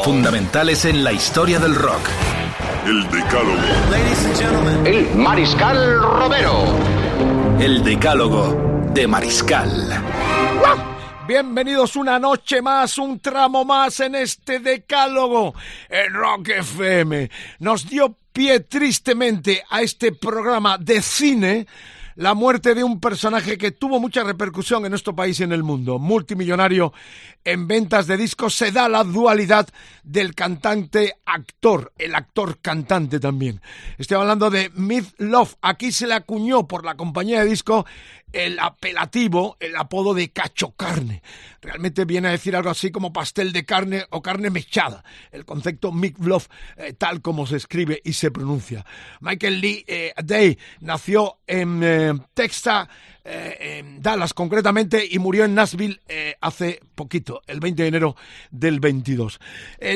Fundamentales en la historia del rock. El Decálogo. El Mariscal Romero. El Decálogo de Mariscal. Bienvenidos una noche más, un tramo más en este decálogo en Rock FM. Nos dio pie tristemente a este programa de cine la muerte de un personaje que tuvo mucha repercusión en nuestro país y en el mundo. Multimillonario en ventas de discos, se da la dualidad del cantante-actor, el actor-cantante también. Estoy hablando de Myth Love. Aquí se le acuñó por la compañía de disco el apelativo, el apodo de cacho carne. Realmente viene a decir algo así como pastel de carne o carne mechada. El concepto Mick Bluff, eh, tal como se escribe y se pronuncia. Michael Lee eh, Day nació en eh, Texas, en Dallas concretamente, y murió en Nashville hace poquito, el 20 de enero del 22.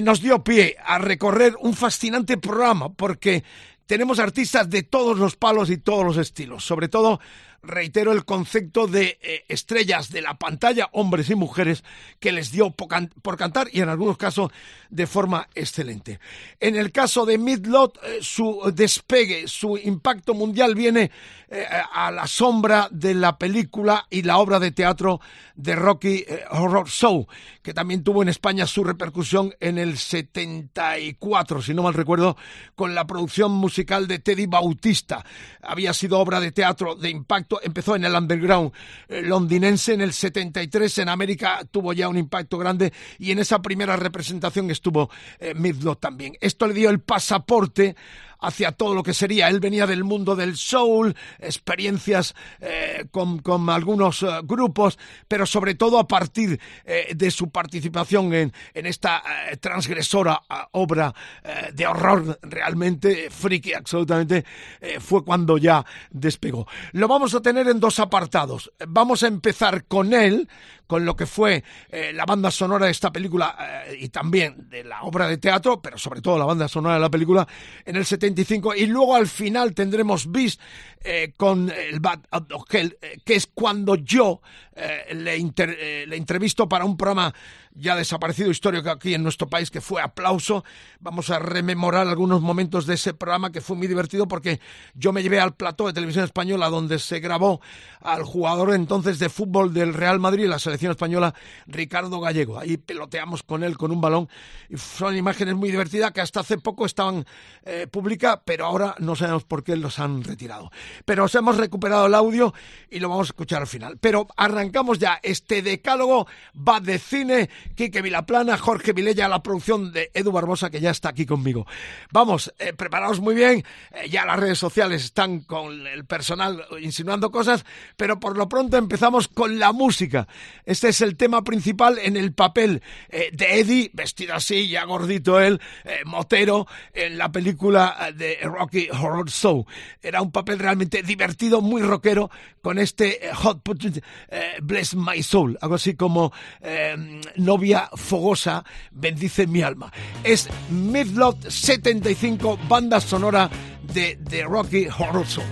nos dio pie a recorrer un fascinante programa porque tenemos artistas de todos los palos y todos los estilos, sobre todo reitero el concepto de eh, estrellas de la pantalla, hombres y mujeres, que les dio por, cantar y en algunos casos de forma excelente. En el caso de Midlot, eh, su despegue, su impacto mundial viene eh, a la sombra de la película y la obra de teatro de Rocky Horror Show, que también tuvo en España su repercusión en el 74, si no mal recuerdo, con la producción musical de Teddy Bautista. Había sido obra de teatro de impacto empezó en el underground eh, londinense en el 73, en América tuvo ya un impacto grande y en esa primera representación estuvo eh, también. Esto le dio el pasaporte hacia todo lo que sería. Él venía del mundo del soul, experiencias eh, con, algunos eh, grupos, pero sobre todo a partir eh, de su participación en, en esta transgresora obra de horror realmente friki, absolutamente, fue cuando ya despegó. Lo vamos a tener en dos apartados. Vamos a empezar con él, con lo que fue la banda sonora de esta película y también de la obra de teatro, pero sobre todo la banda sonora de la película, en el 70 y luego al final tendremos Bis eh, con el Bad Hotel, eh, que es cuando yo eh, le, le entrevisto para un programa ya desaparecido histórico aquí en nuestro país que fue Aplauso. Vamos a rememorar algunos momentos de ese programa que fue muy divertido porque yo me llevé al plató de televisión española donde se grabó al jugador entonces de fútbol del Real Madrid, la selección española, Ricardo Gallego. Ahí peloteamos con él con un balón y son imágenes muy divertidas que hasta hace poco estaban eh, públicas, pero ahora no sabemos por qué los han retirado. Pero os hemos recuperado el audio y lo vamos a escuchar al final. Pero arrancamos ya. Este decálogo va de cine Quique Vilaplana, Jorge Vilella, la producción de Edu Barbosa, que ya está aquí conmigo. Vamos, eh, preparaos muy bien, eh, ya las redes sociales están con el personal insinuando cosas, pero por lo pronto empezamos con la música. Este es el tema principal en el papel eh, de Eddie, vestido así, ya gordito él, motero, en la película de Rocky Horror Show. Era un papel realmente divertido, muy rockero, con este Hot Put Bless My Soul, algo así como no novia fogosa, bendice mi alma. Es Midlot 75, banda sonora de The Rocky Horror Show.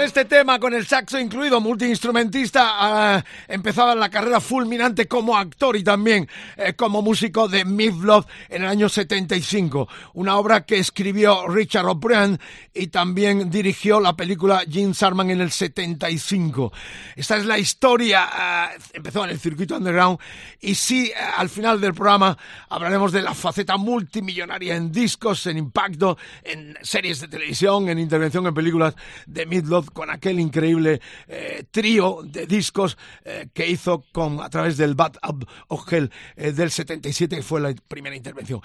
Este tema, con el saxo incluido, multiinstrumentista, uh, empezaba la carrera fulminante como actor y también eh, como músico de Love en el año 75. Una obra que escribió Richard O'Brien y también dirigió la película Gene Sarman en el 75. Esta es la historia, uh, empezó en el circuito underground y sí, uh, al final del programa hablaremos de la faceta multimillonaria en discos, en impacto, en series de televisión, en intervención en películas de Con aquel increíble eh, trío de discos eh, que hizo con a través del Bad Up of Hell eh, del 77, que fue la primera intervención.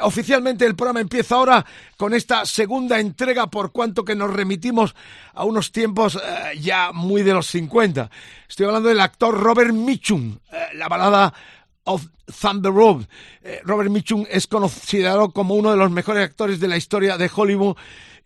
Oficialmente el programa empieza ahora con esta segunda entrega, por cuanto que nos remitimos a unos tiempos ya muy de los 50. Estoy hablando del actor Robert Mitchum, la balada of Thunder Road. Robert Mitchum es considerado como uno de los mejores actores de la historia de Hollywood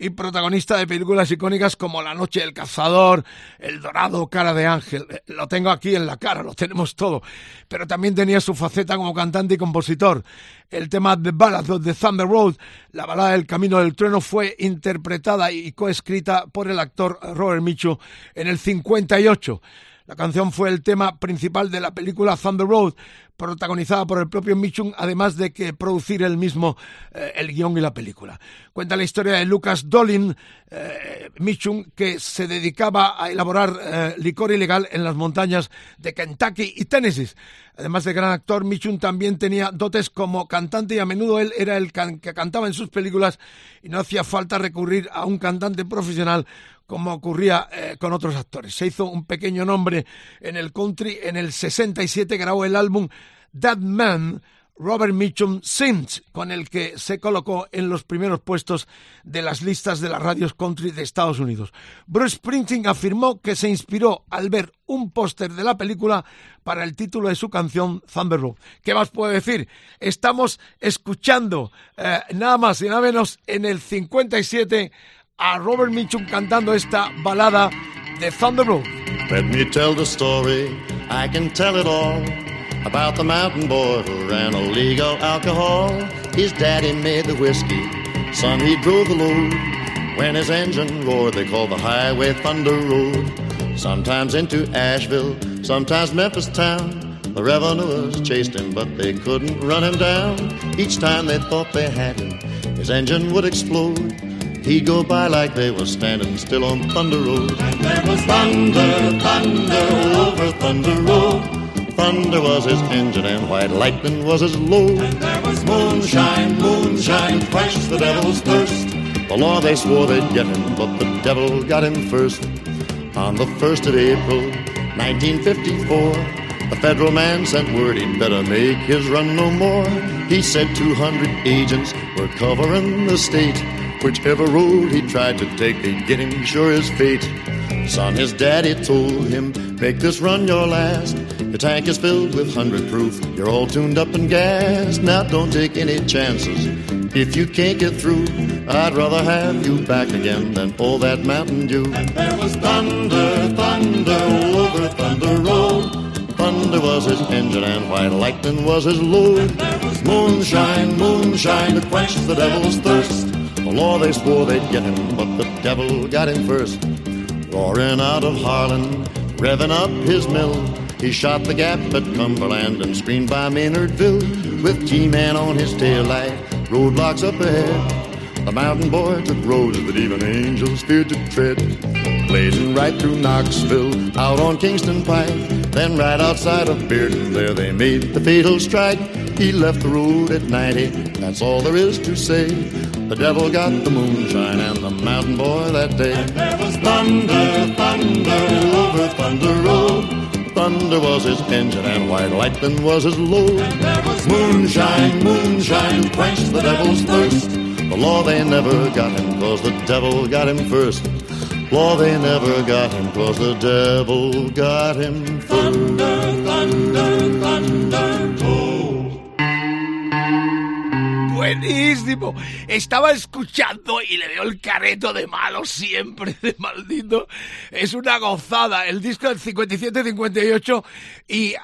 y protagonista de películas icónicas como La Noche del Cazador, El Dorado, Cara de Ángel. Eh, lo tengo aquí en la cara, lo tenemos todo. Pero también tenía su faceta como cantante y compositor. El tema The Ballad of the Thunder Road, la balada del Camino del Trueno, fue interpretada y coescrita por el actor Robert Mitchum en el 58. La canción fue el tema principal de la película Thunder Road, protagonizada por el propio Mitchum, además de que producir él mismo eh, el guion y la película. Cuenta la historia de Lucas Dolin eh, Mitchum, que se dedicaba a elaborar eh, licor ilegal en las montañas de Kentucky y Tennessee. Además de gran actor, Mitchum también tenía dotes como cantante y a menudo él era el que cantaba en sus películas y no hacía falta recurrir a un cantante profesional como ocurría con otros actores. Se hizo un pequeño nombre en el country. En el 67 grabó el álbum That Man, Robert Mitchum Sings, con el que se colocó en los primeros puestos de las listas de las radios country de Estados Unidos. Bruce Springsteen afirmó que se inspiró al ver un póster de la película para el título de su canción Thunder Road. ¿Qué más puedo decir? Estamos escuchando eh, nada más y nada menos en el 57 a Robert Mitchum cantando esta balada de Thunder Road. Let me tell the story, I can tell it all. about the mountain boy who ran illegal alcohol. His daddy made the whiskey, son he drove the load. When his engine roared, they called the highway Thunder Road. Sometimes into Asheville, sometimes Memphis town. The revenuers chased him, but they couldn't run him down. Each time they thought they had him, his engine would explode. He'd go by like they were standing still on Thunder Road. And there was thunder, thunder over Thunder Road. Thunder was his engine and white lightning was his load. And there was moonshine, moonshine, quenched the devil's thirst. The law they swore they'd get him, but the devil got him first. On the 1st of April, 1954, the federal man sent word he'd better make his run no more. He said 200 agents were covering the state. Whichever road he tried to take, they'd get him sure as fate. Son, his daddy told him, make this run your last. Your tank is filled with 100 proof. You're all tuned up and gassed. Now don't take any chances. If you can't get through, I'd rather have you back again than pull that Mountain Dew. And there was thunder, thunder, over Thunder Road. Thunder was his engine and white lightning was his load. Moonshine, moonshine to quench the devil's thirst. Law they swore they'd get him, but the devil got him first. Roaring out of Harlan, revving up his mill. He shot the gap at Cumberland and screened by Maynardville. With G-Man on his tail light, roadblocks up ahead. The mountain boy took roads that even angels feared to tread. Blazing right through Knoxville, out on Kingston Pike. Then right outside of Bearden, there they made the fatal strike. He left the road at 90, that's all there is to say. The devil got the moonshine and the mountain boy that day. And there was thunder, thunder over Thunder Road. Thunder was his engine and white lightning was his load. And there was Moonshine, moonshine to quench the devil's thirst. The law they never got him, cause the devil got him first. Law they never got him, cause the devil got him first. Thunder, Buenísimo. Estaba escuchando y le dio el careto de malo siempre, de maldito. Es una gozada. El disco del 57-58 y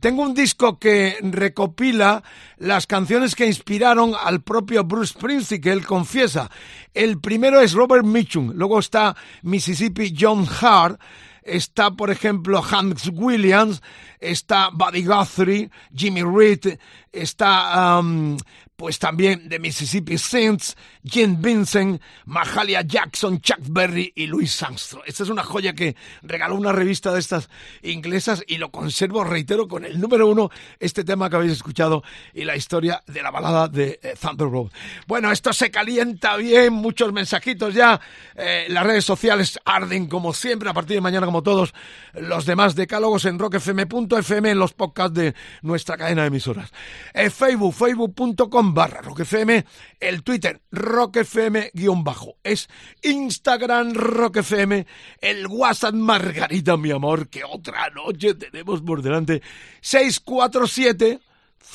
tengo un disco que recopila las canciones que inspiraron al propio Bruce Springsteen, que él confiesa. El primero es Robert Mitchum, luego está Mississippi John Hart, está, por ejemplo, Hans Williams, está Buddy Guthrie, Jimmy Reed, está um, pues también de Mississippi Saints, Jim Vincent, Mahalia Jackson, Chuck Berry y Louis Armstrong. Esta es una joya que regaló una revista de estas inglesas y lo conservo, reitero, con el número uno, este tema que habéis escuchado y la historia de la balada de eh, Thunder Road. Bueno, esto se calienta bien, muchos mensajitos ya, eh, las redes sociales arden como siempre, a partir de mañana como todos los demás decálogos en rockfm.fm en los podcasts de nuestra cadena de emisoras. Eh, Facebook, facebook.com barra rockfm, el Twitter rockfm guion bajo, es Instagram rockfm, el WhatsApp Margarita, mi amor, que otra noche tenemos por delante, 647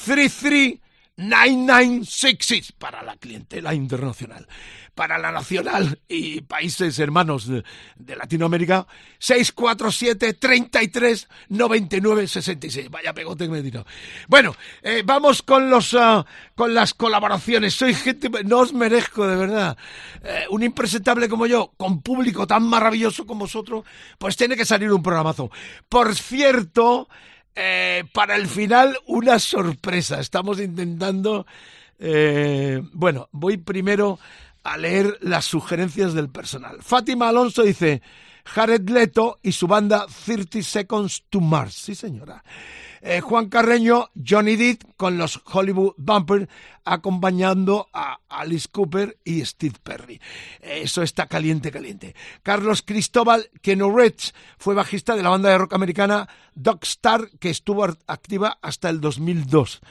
33 9966 para la clientela internacional. Para la nacional y países hermanos de, Latinoamérica, 647 33 99 66. Vaya pegote que me he tirado. Bueno, eh, vamos con los uh, con las colaboraciones. Soy gente, no os merezco de verdad. Eh, un impresentable como yo, con público tan maravilloso como vosotros, pues tiene que salir un programazo. Por cierto, eh, para el final, una sorpresa. Estamos intentando. Bueno, voy primero a leer las sugerencias del personal. Fátima Alonso dice: Jared Leto y su banda 30 Seconds to Mars. Sí, señora. Eh, Juan Carreño, Johnny Depp con los Hollywood Bumpers acompañando a Alice Cooper y Steve Perry. Eso está caliente, caliente. Carlos Cristóbal Keno fue bajista de la banda de rock americana Star que estuvo activa hasta el 2002.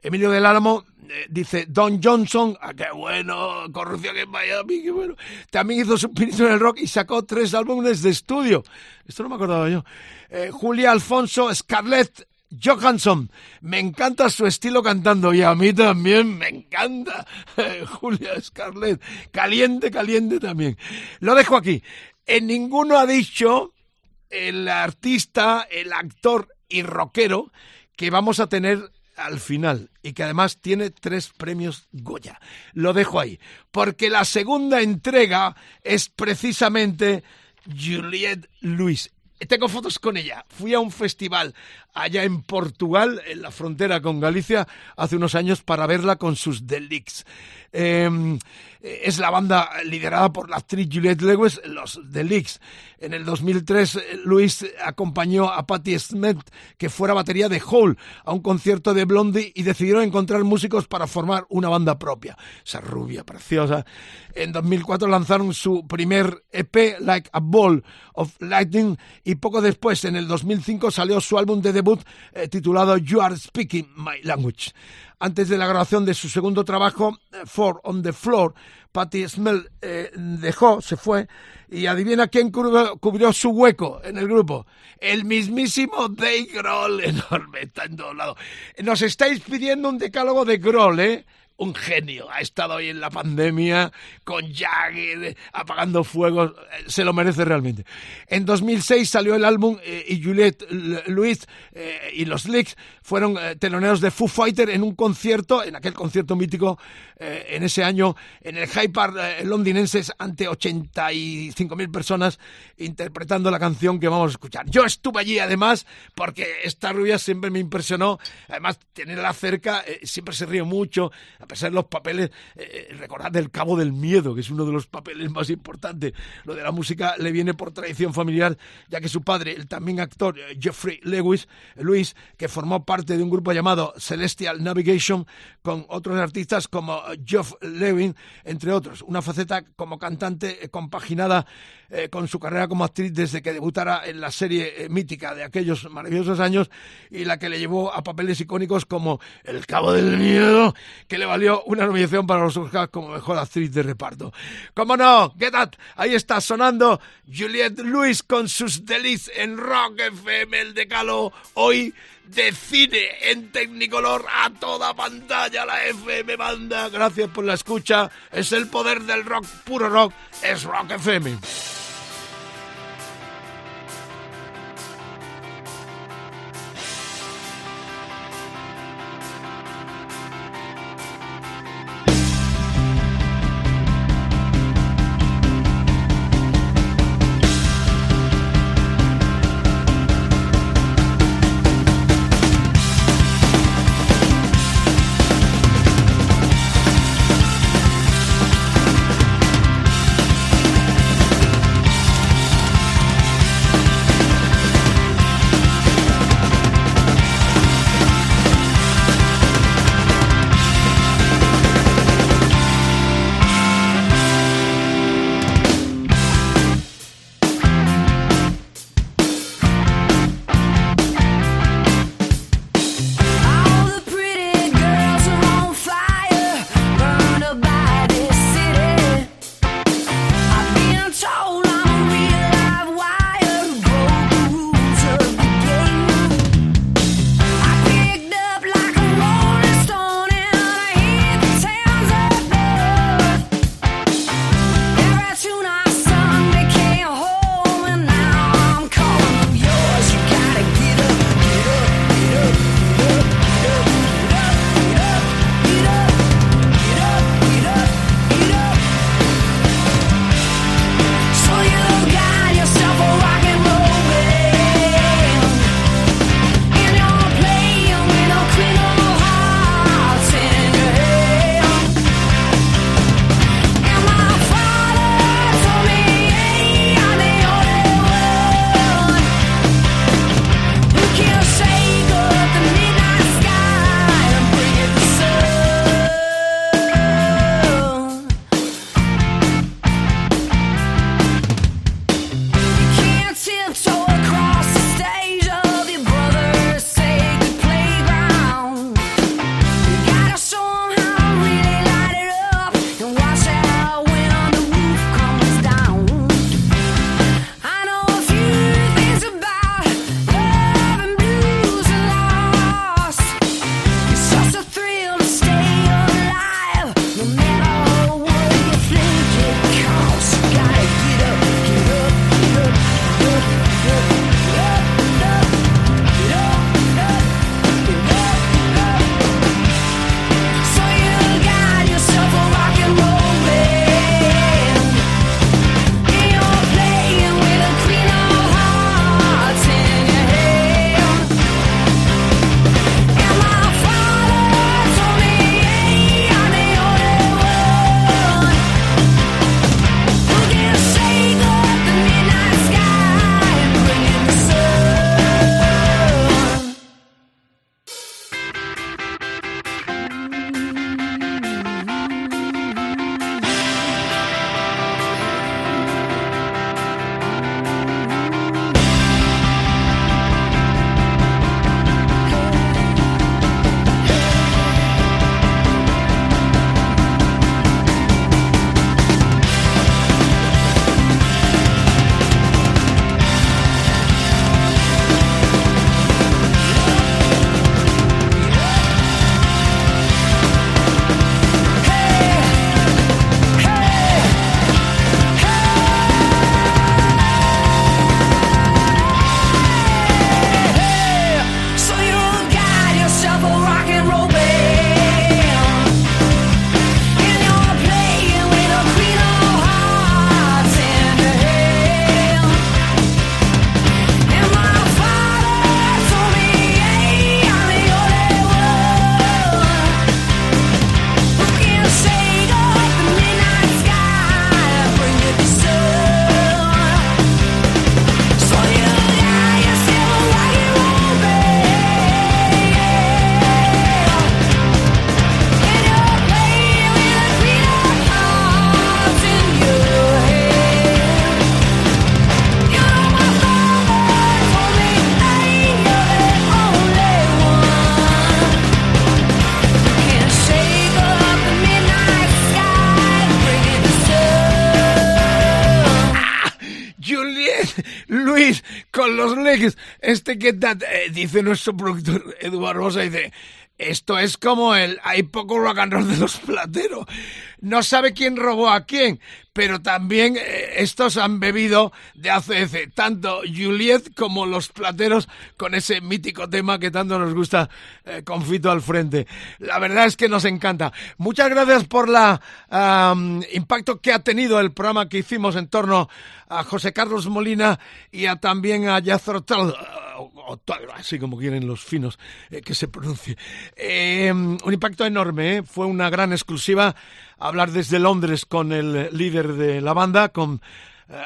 Emilio del Álamo eh, dice Don Johnson, ah, qué bueno, corrupción en Miami, qué bueno. También hizo su pinito en el rock y sacó tres álbumes de estudio. Esto no me acordaba yo. Eh, Julia Alfonso Scarlett Johansson, me encanta su estilo cantando y a mí también me encanta Julia Scarlett, caliente, caliente también. Lo dejo aquí. En ninguno ha dicho el artista, el actor y rockero que vamos a tener al final y que además tiene tres premios Goya. Lo dejo ahí, porque la segunda entrega es precisamente Juliette Lewis. Tengo fotos con ella. Fui a un festival allá en Portugal, en la frontera con Galicia, hace unos años para verla con sus Delicts. Em, es la banda liderada por la actriz Juliette Lewis, los Delicts. En el 2003, Luis acompañó a Patti Smith, que fuera batería de Hole, a un concierto de Blondie y decidieron encontrar músicos para formar una banda propia. Esa rubia preciosa. En 2004 lanzaron su primer EP, Like a Ball of Lightning, poco después, en el 2005, salió su álbum de debut eh, titulado You Are Speaking My Language. Antes de la grabación de su segundo trabajo, eh, Four on the Floor, Patti Smell eh, dejó, se fue, y adivina quién cubrió, su hueco en el grupo. El mismísimo Dave Grohl, enorme, está en todos lados. Nos estáis pidiendo un decálogo de Grohl, ¿eh? Un genio. Ha estado hoy en la pandemia con Jagger, apagando fuegos. Eh, se lo merece realmente. En 2006 salió el álbum eh, y Juliette Louis eh, y los Leaks fueron teloneros de Foo Fighter en un concierto, en aquel concierto mítico en ese año, en el Hyde Park londinenses ante 85.000 personas interpretando la canción que vamos a escuchar. Yo estuve allí además porque esta rubia siempre me impresionó. Además, tenerla cerca, siempre se ríe mucho pesar de los papeles, eh, eh, recordad El Cabo del Miedo, que es uno de los papeles más importantes. Lo de la música le viene por tradición familiar, ya que su padre, el también actor eh, Jeffrey Lewis, Luis, que formó parte de un grupo llamado Celestial Navigation, con otros artistas como Geoff Lewin, entre otros. Una faceta como cantante compaginada con su carrera como actriz desde que debutara en la serie mítica de aquellos maravillosos años y la que le llevó a papeles icónicos como El Cabo del Miedo, que le valió una nominación para los Oscars como mejor actriz de reparto. ¿Cómo no? Get That. Ahí está sonando Juliette Lewis con sus delices en Rock FM, el decalo hoy de cine en Tecnicolor a toda pantalla, la FM banda. Gracias por la escucha. Es el poder del rock, puro rock, es Rock FM. Este que eh, dice nuestro productor Eduardo Rosa, dice, esto es como el hay poco rock de los plateros. No sabe quién robó a quién, pero también eh, estos han bebido de ACF, tanto Juliet como los plateros con ese mítico tema que tanto nos gusta eh, con Fito al frente. La verdad es que nos encanta. Muchas gracias por la impacto que ha tenido el programa que hicimos en torno a José Carlos Molina y a también a Jazro o, así como quieren los finos eh, que se pronuncie. Eh, un impacto enorme, ¿eh? fue una gran exclusiva hablar desde Londres con el líder de la banda, con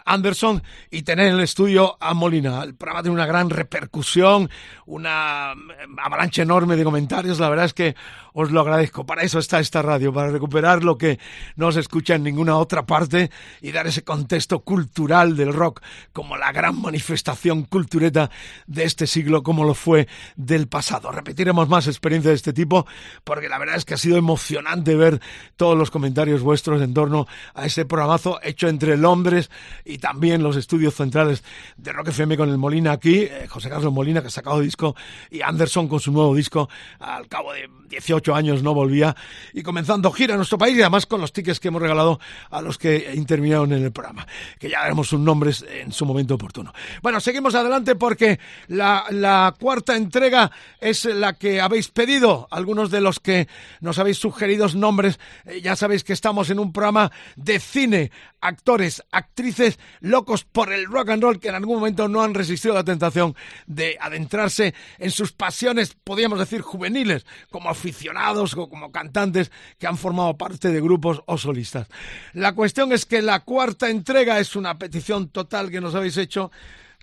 Anderson y tener en el estudio a Molina. El programa tiene una gran repercusión, una avalancha enorme de comentarios. La verdad es que os lo agradezco. Para eso está esta radio, para recuperar lo que no se escucha en ninguna otra parte y dar ese contexto cultural del rock como la gran manifestación cultureta de este siglo, como lo fue del pasado. Repetiremos más experiencias de este tipo porque la verdad es que ha sido emocionante ver todos los comentarios vuestros en torno a ese programazo hecho entre Londres, y también los estudios centrales de Rock FM con el Molina aquí, eh, José Carlos Molina que ha sacado disco y Anderson con su nuevo disco al cabo de 18 años no volvía y comenzando gira en nuestro país y además con los tickets que hemos regalado a los que intervinieron en el programa, que ya haremos sus nombres en su momento oportuno. Bueno, seguimos adelante porque la, la cuarta entrega es la que habéis pedido, algunos de los que nos habéis sugerido nombres, eh, ya sabéis que estamos en un programa de cine, actores, actrices locos por el rock and roll que en algún momento no han resistido la tentación de adentrarse en sus pasiones, podríamos decir, juveniles, como aficionados o como cantantes que han formado parte de grupos o solistas. La cuestión es que la cuarta entrega es una petición total que nos habéis hecho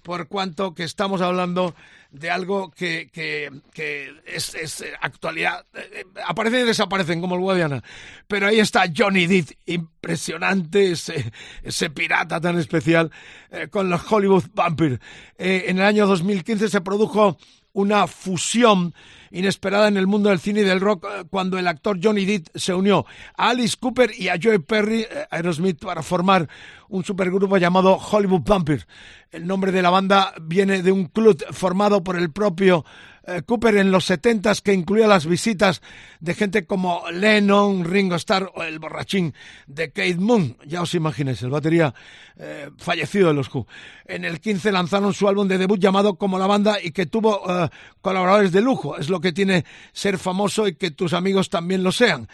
por cuanto que estamos hablando de algo que, que, es, es, actualidad. Eh, aparecen y desaparecen como el Guadiana. Pero ahí está Johnny Depp, impresionante, ese, ese pirata tan especial, eh, con los Hollywood Vampires. Eh, en el año 2015 se produjo una fusión inesperada en el mundo del cine y del rock cuando el actor Johnny Depp se unió a Alice Cooper y a Joe Perry, Aerosmith, para formar un supergrupo llamado Hollywood Vampires. El nombre de la banda viene de un club formado por el propio eh, Cooper en los setentas que incluía las visitas de gente como Lennon, Ringo Starr o el borrachín de Kate Moon. Ya os imagináis, el batería eh, fallecido de los Who. En el 15 lanzaron su álbum de debut llamado Como la banda y que tuvo eh, colaboradores de lujo. Es lo que tiene ser famoso y que tus amigos también lo sean.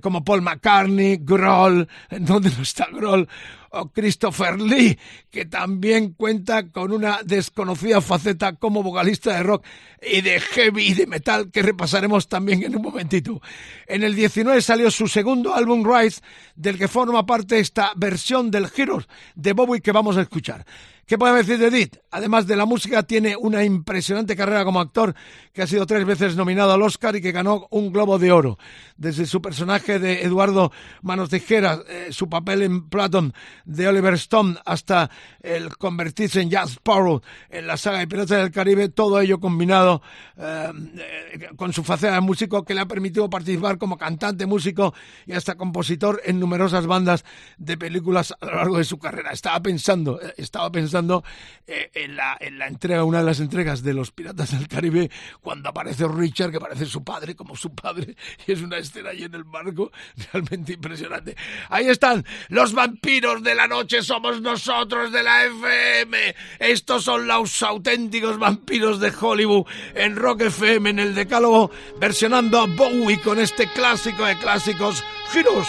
como Paul McCartney, Grohl, ¿dónde no está Grohl? o Christopher Lee, que también cuenta con una desconocida faceta como vocalista de rock y de heavy y de metal que repasaremos también en un momentito. En el 19 salió su segundo álbum Rise, del que forma parte esta versión del Heroes de Bowie que vamos a escuchar. ¿Qué podemos decir de Edith? Además de la música, tiene una impresionante carrera como actor, que ha sido tres veces nominado al Oscar y que ganó un Globo de Oro. Desde su personaje de Eduardo Manos Tijeras, eh, su papel en Platon de Oliver Stone, hasta el convertirse en Jazz Sparrow en la saga de Piratas del Caribe, todo ello combinado eh, eh, con su faceta de músico que le ha permitido participar como cantante, músico y hasta compositor en numerosas bandas de películas a lo largo de su carrera. Estaba pensando, estaba pensando eh, en, la, en la entrega, una de las entregas de los Piratas del Caribe, cuando aparece Richard, que parece su padre, como su padre, y es una escena ahí en el barco realmente impresionante. Ahí están los vampiros de la noche, somos nosotros de la FM. Estos son los auténticos vampiros de Hollywood en Rock FM, en el Decálogo, versionando a Bowie con este clásico de clásicos, Giros.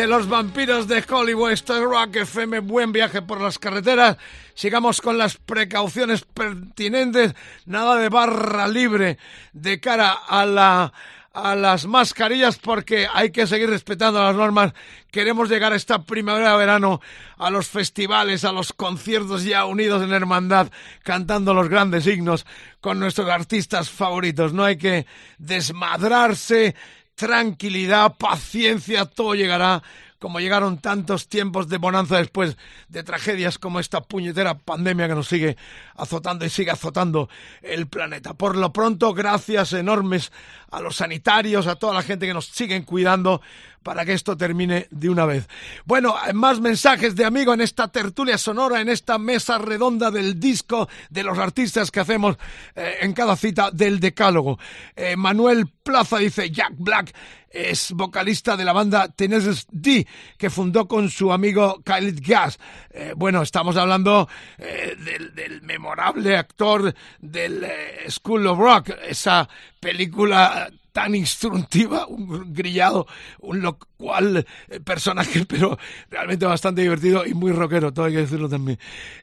De los vampiros de Hollywood. Esto es Rock FM. Buen viaje por las carreteras. Sigamos con las precauciones pertinentes. Nada de barra libre de cara a la a las mascarillas porque hay que seguir respetando las normas. Queremos llegar esta primavera-verano a los festivales, a los conciertos ya unidos en hermandad, cantando los grandes signos con nuestros artistas favoritos. No hay que desmadrarse, tranquilidad, paciencia, todo llegará como llegaron tantos tiempos de bonanza después de tragedias como esta puñetera pandemia que nos sigue azotando y sigue azotando el planeta. Por lo pronto, gracias enormes a los sanitarios, a toda la gente que nos siguen cuidando para que esto termine de una vez. Bueno, más mensajes de amigo en esta tertulia sonora, en esta mesa redonda del disco de los artistas que hacemos eh, en cada cita del Decálogo. Eh, Manuel Plaza dice Jack Black es vocalista de la banda Tenacious D, que fundó con su amigo Khalid Gas. Eh, bueno, estamos hablando eh, del, memorable actor del eh, School of Rock, esa película tan instructiva, un grillado, un lo cual personaje, pero realmente bastante divertido y muy rockero, todo hay que decirlo también.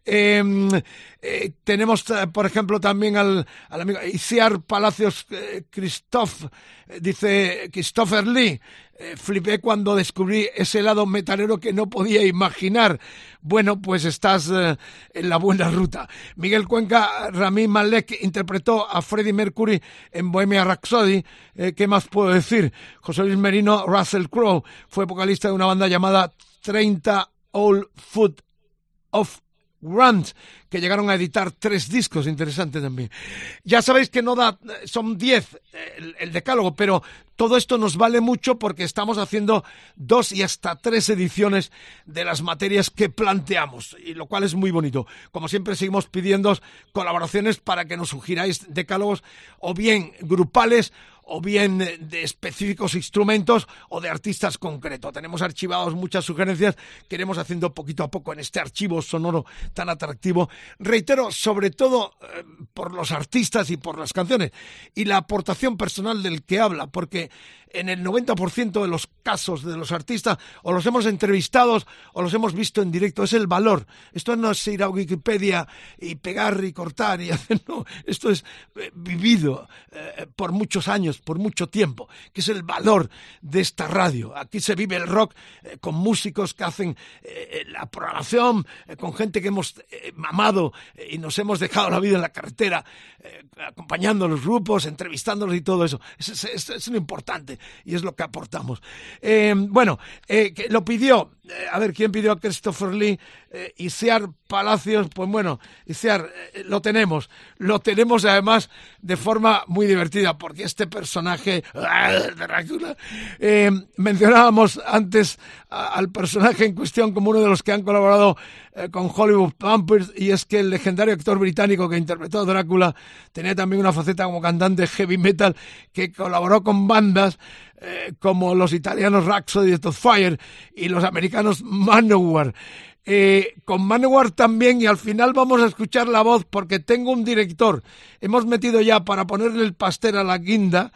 Em, tenemos, por ejemplo, también al, amigo Isiar Palacios Christoph, dice Christopher Lee, eh, flipé cuando descubrí ese lado metalero que no podía imaginar. Bueno, pues estás eh, en la buena ruta. Miguel Cuenca, Rami Malek interpretó a Freddie Mercury en Bohemia Rhapsody. Eh, ¿Qué más puedo decir? José Luis Merino, Russell Crowe, fue vocalista de una banda llamada 30 Old Foot of Grant, que llegaron a editar tres discos, interesante también. Ya sabéis que no da, son diez el, decálogo, pero todo esto nos vale mucho porque estamos haciendo dos y hasta tres ediciones de las materias que planteamos, y lo cual es muy bonito. Como siempre seguimos pidiendo colaboraciones para que nos sugiráis decálogos o bien grupales o bien de específicos instrumentos o de artistas concretos. Tenemos archivados muchas sugerencias que iremos haciendo poquito a poco en este archivo sonoro tan atractivo. Reitero, sobre todo eh, por los artistas y por las canciones y la aportación personal del que habla, porque en el 90% de los casos de los artistas o los hemos entrevistado o los hemos visto en directo, es el valor. Esto no es ir a Wikipedia y pegar y cortar y hacer, no, esto es eh, vivido eh, por muchos años, por mucho tiempo, que es el valor de esta radio. Aquí se vive el rock eh, con músicos que hacen la programación, con gente que hemos mamado y nos hemos dejado la vida en la carretera, acompañando a los grupos, entrevistándolos y todo eso. es lo importante y es lo que aportamos. Eh, bueno, eh, lo pidió, a ver, ¿quién pidió a Christopher Lee? Isear Palacios, pues bueno, Isear, lo tenemos, lo tenemos además de forma muy divertida, porque este personaje, mencionábamos antes al personaje en cuestión como uno de los que han colaborado con Hollywood Pampers, y es que el legendario actor británico que interpretó a Drácula tenía también una faceta como cantante heavy metal que colaboró con bandas eh, como los italianos Rhapsody of Fire y los americanos Manowar. Eh, con Manowar también y al final vamos a escuchar la voz porque tengo un director. Hemos metido ya para ponerle el pastel a la guinda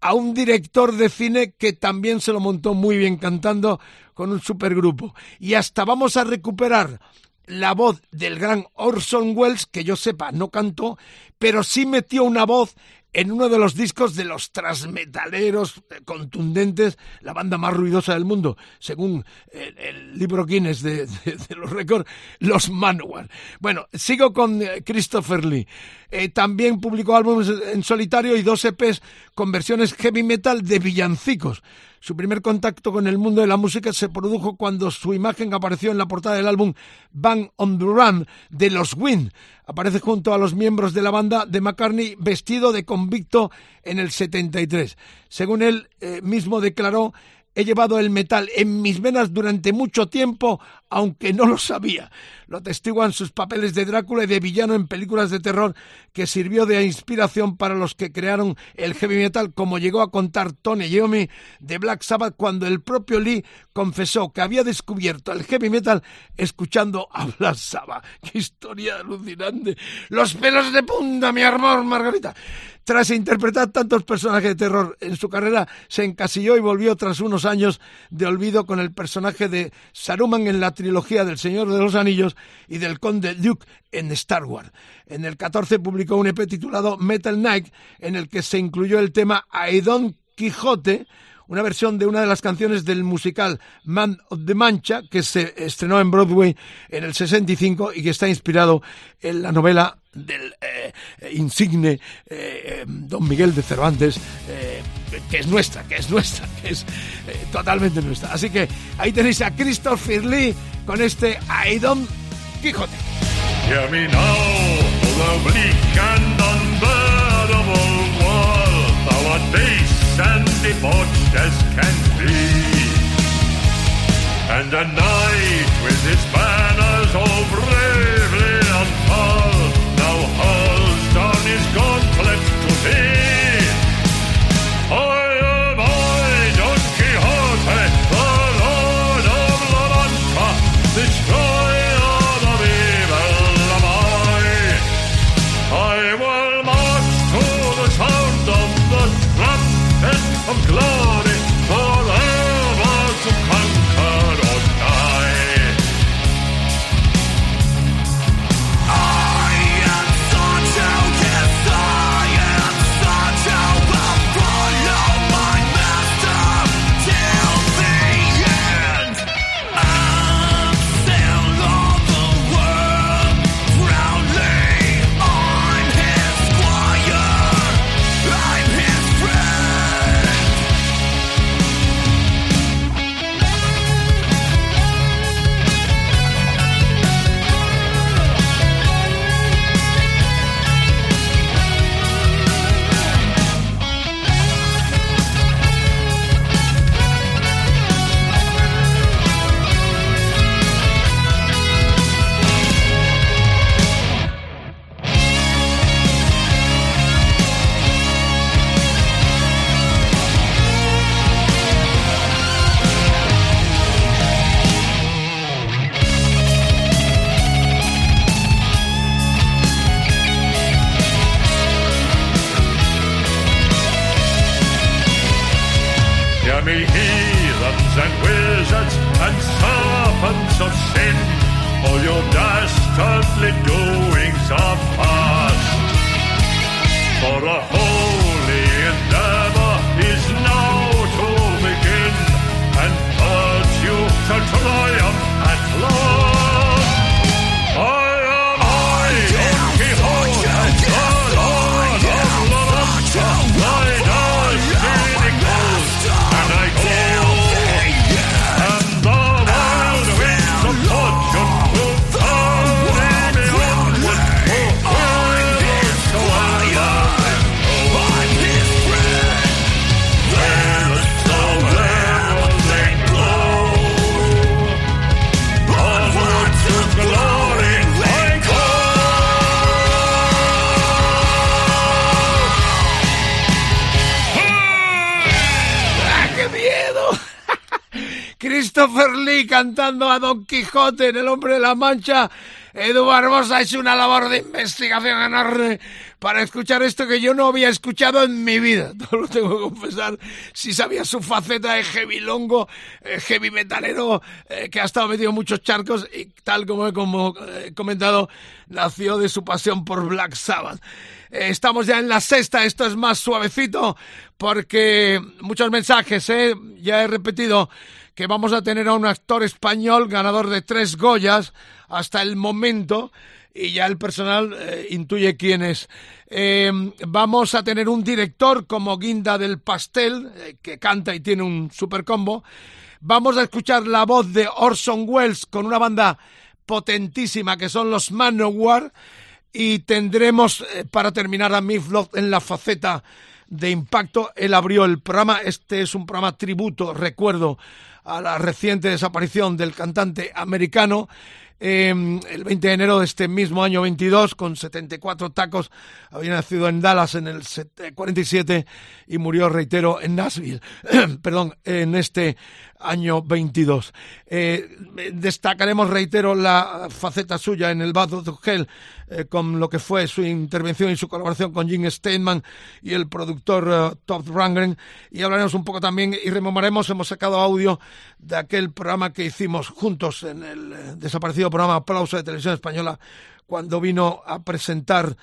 a un director de cine que también se lo montó muy bien cantando con un supergrupo. Y hasta vamos a recuperar la voz del gran Orson Welles, que yo sepa no cantó, pero sí metió una voz en uno de los discos de los transmetaleros contundentes, la banda más ruidosa del mundo, según el, libro Guinness de, los récords, los Manowar. Bueno, sigo con eh, Christopher Lee. Eh, también publicó álbumes en solitario y dos EPs con versiones heavy metal de villancicos. Su primer contacto con el mundo de la música se produjo cuando su imagen apareció en la portada del álbum Bang on the Run de los Wind. Aparece junto a los miembros de la banda de McCartney vestido de convicto en el 73. Según él eh, mismo declaró, He llevado el metal en mis venas durante mucho tiempo, aunque no lo sabía. Lo atestiguan sus papeles de Drácula y de villano en películas de terror que sirvió de inspiración para los que crearon el heavy metal, como llegó a contar Tony Iommi de Black Sabbath cuando el propio Lee confesó que había descubierto el heavy metal escuchando a Black Sabbath. ¡Qué historia alucinante! ¡Los pelos de punta, mi amor, Margarita! Tras interpretar tantos personajes de terror en su carrera, se encasilló y volvió tras unos años de olvido con el personaje de Saruman en la trilogía del Señor de los Anillos y del Conde Duke en Star Wars. En el 14 publicó un EP titulado Metal Knight en el que se incluyó el tema Aedon Quijote, una versión de una de las canciones del musical Man of the Mancha, que se estrenó en Broadway en el 65 y que está inspirado en la novela del eh, insigne eh, Don Miguel de Cervantes, eh, que es nuestra, que es nuestra, que es totalmente nuestra. Así que ahí tenéis a Christopher Lee con este I Don Quijote. and debauched as can be. And a knight with his banners all bravely unfurled now hurls down his gauntlet to thee. Dastardly doings are past. For a Christopher Lee cantando a Don Quijote en El Hombre de la Mancha. Edu Barbosa ha hecho una labor de investigación enorme para escuchar esto que yo no había escuchado en mi vida. Todo lo tengo que confesar. Si sabía su faceta de heavy longo, eh, heavy metalero, eh, que ha estado metido en muchos charcos y tal como he eh, comentado, nació de su pasión por Black Sabbath. Estamos ya en la sexta, esto es más suavecito porque muchos mensajes, ya he repetido que vamos a tener a un actor español ganador de tres Goyas hasta el momento y ya el personal eh, intuye quién es. Eh, vamos a tener un director como Guinda del Pastel, eh, que canta y tiene un super combo. Vamos a escuchar la voz de Orson Welles con una banda potentísima que son los Manowar y tendremos eh, para terminar a Miflot en la faceta de impacto. Él abrió el programa. Este es un programa tributo, recuerdo, a la reciente desaparición del cantante americano. em, el 20 de enero de este mismo año 22 con 74 tacos. Había nacido en Dallas en el 47 y murió, reitero, en Nashville, perdón, en este año 22. Eh, destacaremos, reitero, la faceta suya en el Battle of Hell, eh, con lo que fue su intervención y su colaboración con Jim Steinman y el productor uh, Todd Rangren. Y hablaremos un poco también y rememoraremos, hemos sacado audio de aquel programa que hicimos juntos en el desaparecido programa Aplauso de Televisión Española cuando vino a presentar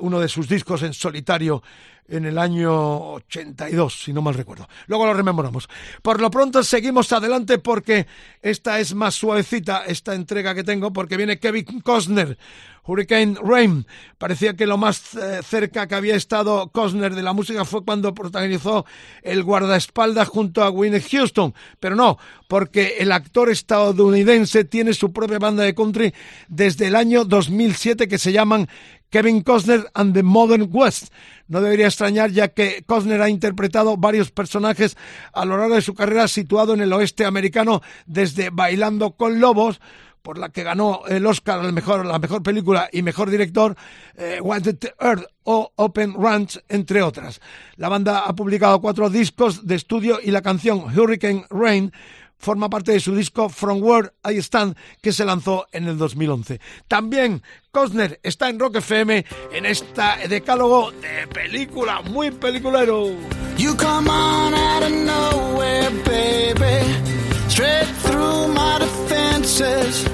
uno de sus discos en solitario en el año 82, si no mal recuerdo. Luego lo rememoramos. Por lo pronto seguimos adelante porque esta es más suavecita, esta entrega que tengo, porque viene Kevin Costner, Hurricane Rain. Parecía que lo más eh, cerca que había estado Costner de la música fue cuando protagonizó El guardaespaldas junto a Winnie Houston, pero no, porque el actor estadounidense tiene su propia banda de country desde el año 2007 que se llaman Kevin Costner and the Modern West. No debería extrañar ya que Costner ha interpretado varios personajes a lo largo de su carrera situado en el oeste americano desde Bailando con Lobos, por la que ganó el Oscar a mejor, la mejor película y mejor director, eh, Wanted Earth o Open Ranch, entre otras. La banda ha publicado cuatro discos de estudio y la canción Hurricane Rain forma parte de su disco From Where I Stand que se lanzó en el 2011. También Costner está en Rock FM en esta decálogo de película, muy peliculero. You come on out of nowhere, baby. Straight through my defenses.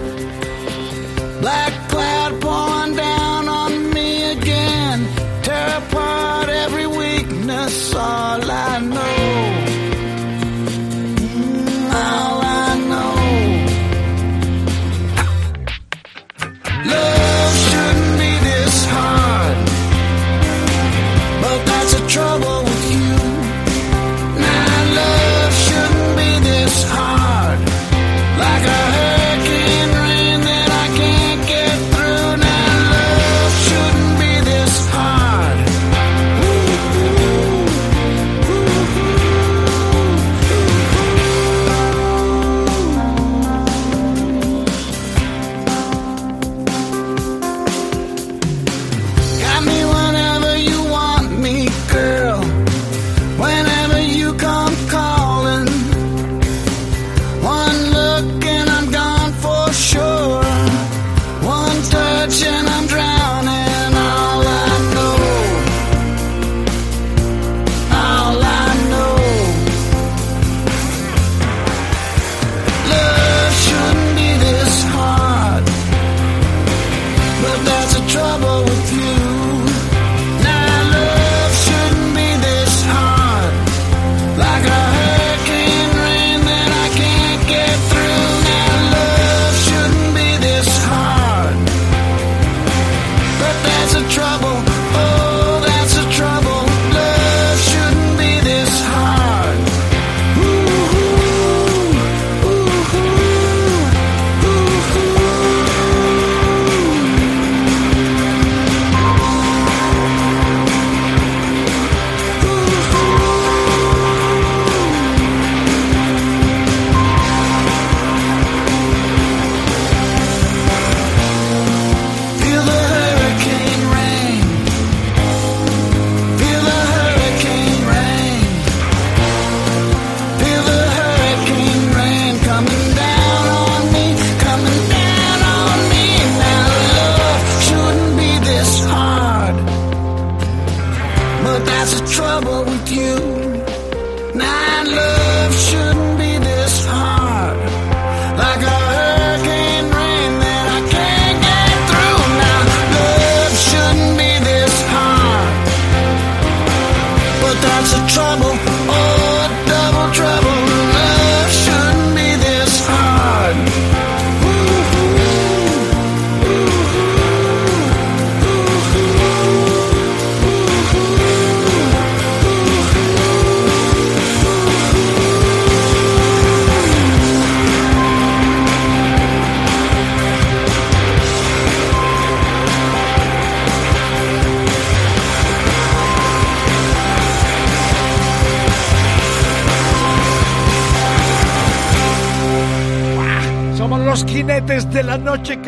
Black cloud pouring down on me again. Tear apart every weakness, all I know. Mm, trouble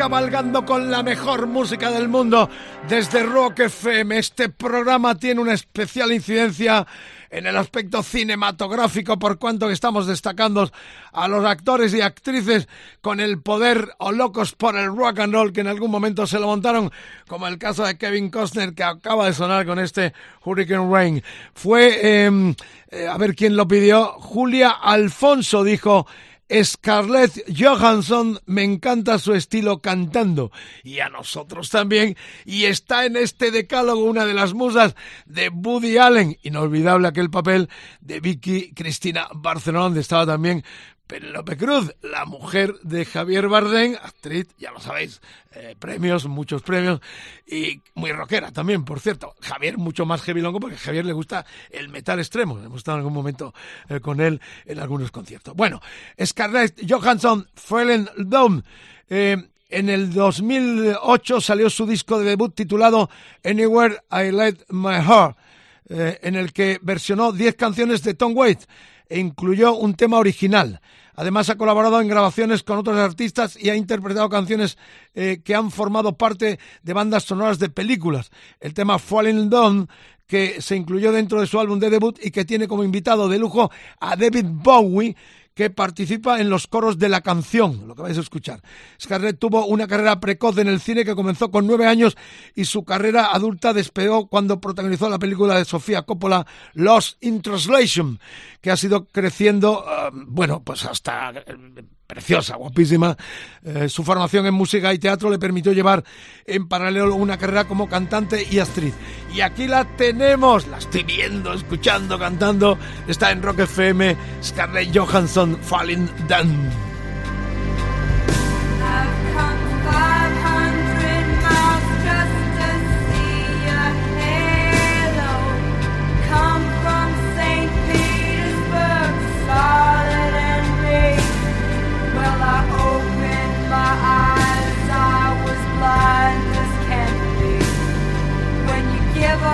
cabalgando con la mejor música del mundo desde Rock FM. Este programa tiene una especial incidencia en el aspecto cinematográfico por cuanto estamos destacando a los actores y actrices con el poder o locos por el rock and roll que en algún momento se lo montaron, como el caso de Kevin Costner que acaba de sonar con este Hurricane Rain. Fue, em, eh, a ver quién lo pidió, Julia Alfonso dijo, Scarlett Johansson, me encanta su estilo cantando y a nosotros también. Y está en este decálogo una de las musas de Woody Allen, inolvidable aquel papel de Vicky Cristina Barcelona, donde estaba también Penélope Cruz, la mujer de Javier Bardem, actriz, ya lo sabéis, eh, premios, muchos premios, y muy rockera también, por cierto. Javier mucho más heavy longo porque Javier le gusta el metal extremo. Hemos estado en algún momento eh, con él en algunos conciertos. Bueno, Scarlett Johansson, Fallen Dome. Eh, en el 2008 salió su disco de debut titulado Anywhere I Let My Heart, en el que versionó 10 canciones de Tom Waits e incluyó un tema original. Además ha colaborado en grabaciones con otros artistas y ha interpretado canciones eh, que han formado parte de bandas sonoras de películas. El tema Falling Down que se incluyó dentro de su álbum de debut y que tiene como invitado de lujo a David Bowie, que participa en los coros de la canción, lo que vais a escuchar. Scarlett tuvo una carrera precoz en el cine que comenzó con nueve años y su carrera adulta despegó cuando protagonizó la película de Sofía Coppola, Lost in Translation, que ha sido creciendo, uh, bueno, pues hasta preciosa, guapísima. Eh, su formación en música y teatro le permitió llevar en paralelo una carrera como cantante y actriz. Y aquí la tenemos, la estoy viendo, escuchando, cantando. Está en Rock FM, Scarlett Johansson, Falling Down.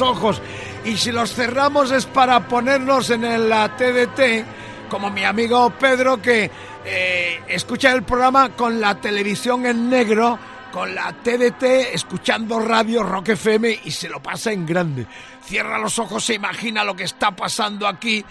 ojos y si los cerramos es para ponernos en la TDT, como mi amigo Pedro que eh, escucha el programa con la televisión en negro, con la TDT, escuchando radio Rock FM y se lo pasa en grande. Cierra los ojos, se imagina lo que está pasando aquí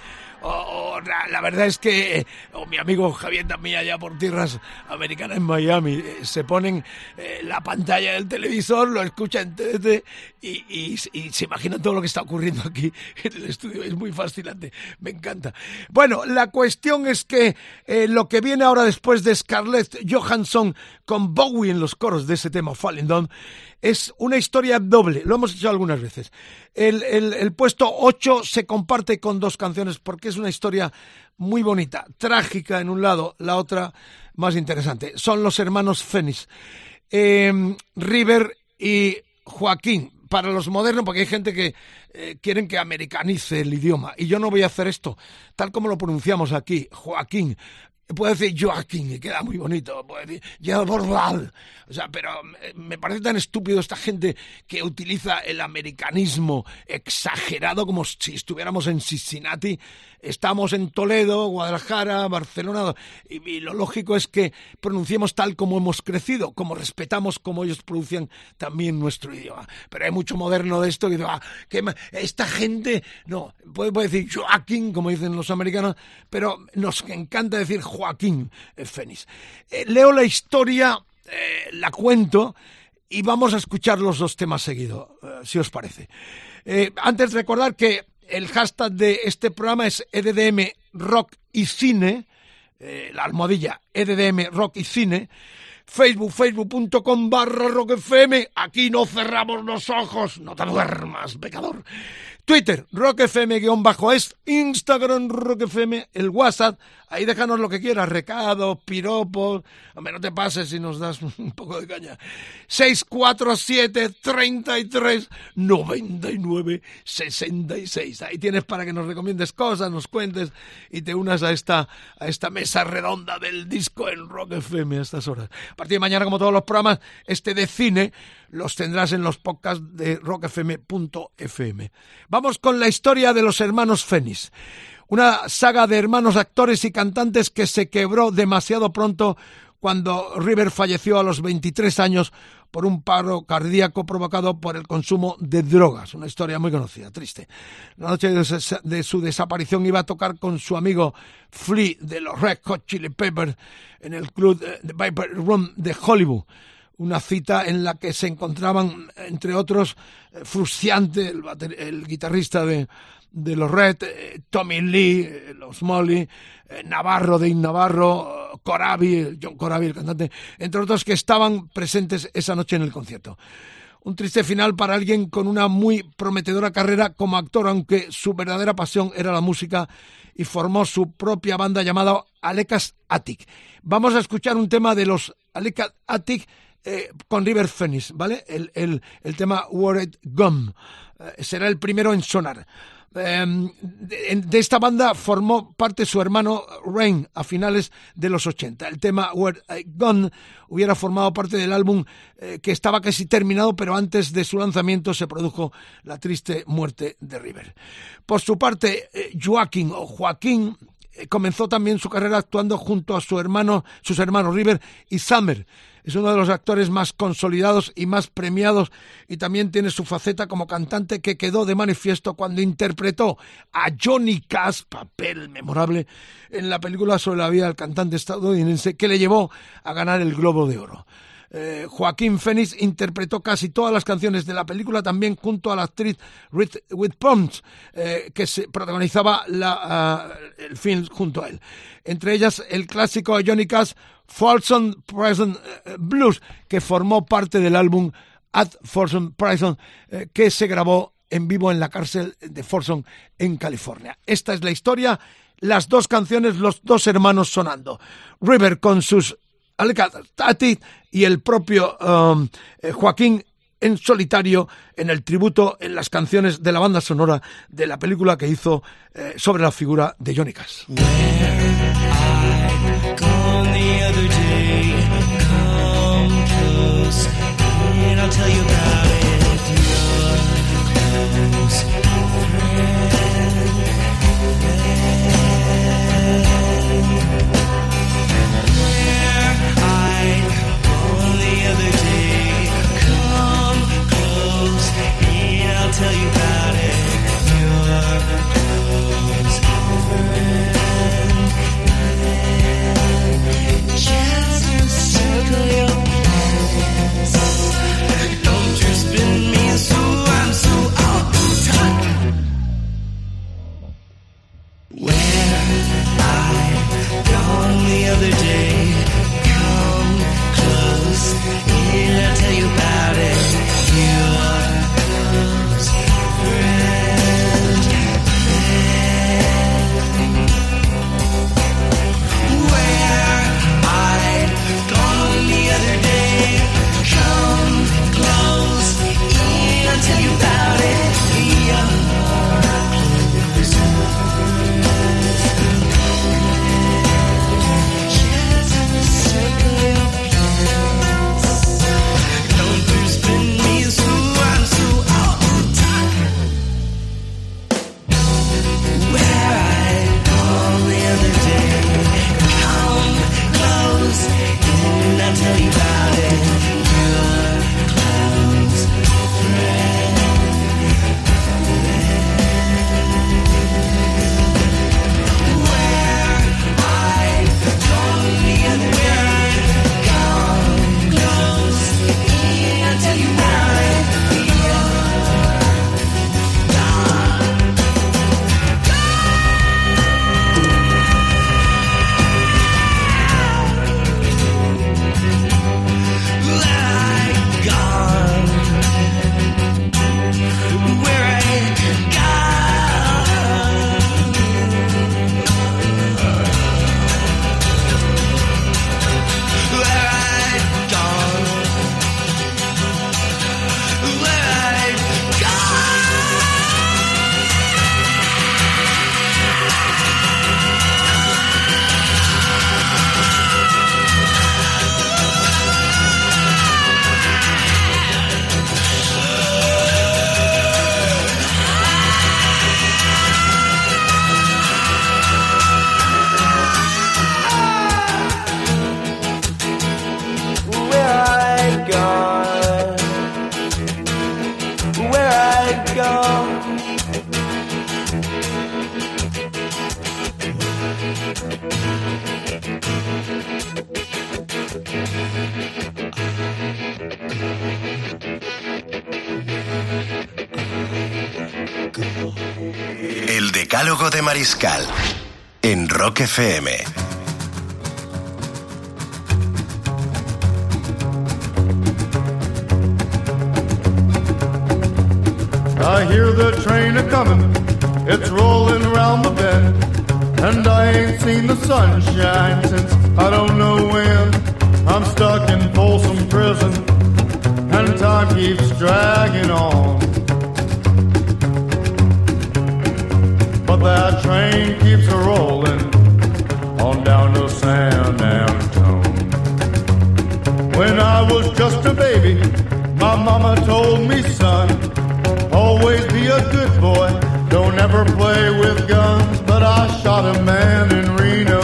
o, la, verdad es que mi amigo Javier también allá por tierras americanas en Miami eh, se ponen eh, la pantalla del televisor, lo escuchan en y, se imaginan todo lo que está ocurriendo aquí en el estudio. Es muy fascinante, me encanta. Bueno, la cuestión es que eh, lo que viene ahora después de Scarlett Johansson con Bowie en los coros de ese tema Falling Down es una historia doble, lo hemos hecho algunas veces. El, puesto 8 se comparte con dos canciones porque es una historia muy bonita, trágica en un lado, la otra más interesante. Son los hermanos Fénix, em, River y Joaquín. Para los modernos, porque hay gente que eh, quieren que americanice el idioma. Y yo no voy a hacer esto, tal como lo pronunciamos aquí, Joaquín. Puede decir Joaquín y queda muy bonito. Puede decir Bordal. O sea, pero me parece tan estúpido esta gente que utiliza el americanismo exagerado como si estuviéramos en Cincinnati estamos en Toledo, Guadalajara, Barcelona, y, lo lógico es que pronunciemos tal como hemos crecido, como respetamos como ellos pronuncian también nuestro idioma. Pero hay mucho moderno de esto que dice, ah, esta gente, no, puede, decir Joaquín, como dicen los americanos, pero nos encanta decir Joaquín Fénix. Eh, leo la historia, eh, la cuento, y vamos a escuchar los dos temas seguidos, eh, si os parece. antes recordar que el hashtag de este programa es EDDM Rock y Cine, eh, la almohadilla EDDM Rock y Cine. Facebook, facebook.com barra Rock FM. Aquí no cerramos los ojos. No te duermas, pecador. Twitter, RockFM-es, Instagram, RockFM, el WhatsApp, ahí déjanos lo que quieras, recados, piropos, hombre, no te pases si nos das un poco de caña. 647 33 99 66. Ahí tienes para que nos recomiendes cosas, nos cuentes y te unas a esta, a esta mesa redonda del disco en Rock FM a estas horas. A partir de mañana, como todos los programas, este de cine los tendrás en los podcasts de rockfm.fm. Vamos con la historia de los hermanos Fénix. Una saga de hermanos actores y cantantes que se quebró demasiado pronto cuando River falleció a los 23 años por un paro cardíaco provocado por el consumo de drogas. Una historia muy conocida, triste. La noche de su desaparición iba a tocar con su amigo Flea de los Red Hot Chili Peppers en el club de Viper Room de Hollywood una cita en la que se encontraban, entre otros, eh, Frusciante, el, guitarrista de, de, los Red, eh, Tommy Lee, eh, los Molly, Navarro de In Navarro, Corabi, John Corabi, el cantante, entre otros que estaban presentes esa noche en el concierto. Un triste final para alguien con una muy prometedora carrera como actor, aunque su verdadera pasión era la música y formó su propia banda llamada Alecas Attic. Vamos a escuchar un tema de los Alecas Attic eh, con River Phoenix, ¿vale? El, el, el tema Worried Gum. Eh, será el primero en sonar. Em, de, esta banda formó parte su hermano Rain a finales de los 80. El tema Where I Gone hubiera formado parte del álbum eh, que estaba casi terminado, pero antes de su lanzamiento se produjo la triste muerte de River. Por su parte, Joaquín o Joaquín comenzó también su carrera actuando junto a su hermano, sus hermanos River y Summer es uno de los actores más consolidados y más premiados y también tiene su faceta como cantante que quedó de manifiesto cuando interpretó a Johnny Cash, papel memorable, en la película sobre la vida del cantante estadounidense que le llevó a ganar el Globo de Oro. Eh, Joaquín Phoenix interpretó casi todas las canciones de la película, también junto a la actriz Ruth Pons, eh, que se protagonizaba la, uh, el film junto a él. Entre ellas el clásico Johnny Cash, Folsom Prison eh, Blues, que formó parte del álbum At Folsom Prison, eh, que se grabó en vivo en la cárcel de Folsom en California. Esta es la historia, las dos canciones, los dos hermanos sonando. River con sus Tati y el propio um, eh, Joaquín en solitario en el tributo en las canciones de la banda sonora de la película que hizo sobre la figura de Johnny Cash. Mariscal en Rock FM. I hear the train a coming, it's rolling around the bend, and I ain't seen the sunshine since I don't know when. Just a baby, my mama told me, son, always be a good boy, don't ever play with guns. But I shot a man in Reno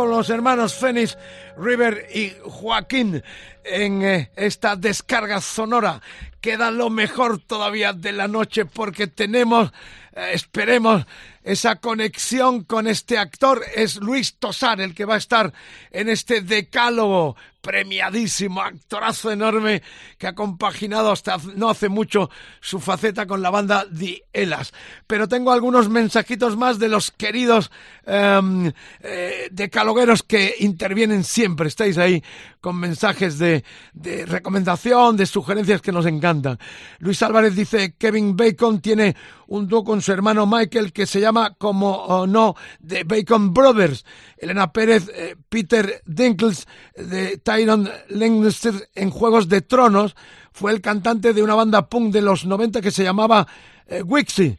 con los hermanos Fénix, River y Joaquín en eh, esta descarga sonora que da lo mejor todavía de la noche porque tenemos, eh, esperemos, esa conexión con este actor. Es Luis Tosar el que va a estar en este decálogo premiadísimo, actorazo enorme que ha compaginado hasta no hace mucho su faceta con la banda The Elas. Pero tengo algunos mensajitos más de los queridos um, eh, decalogueros que intervienen siempre. Estáis ahí con mensajes de, de recomendación, de sugerencias que nos encantan. Luis Álvarez dice Kevin Bacon tiene un dúo con su hermano Michael que se llama como o no The Bacon Brothers. Elena Pérez, eh, Peter Dinkles de Tyron Lannister en Juegos de Tronos fue el cantante de una banda punk de los 90 que se llamaba eh, Wixie.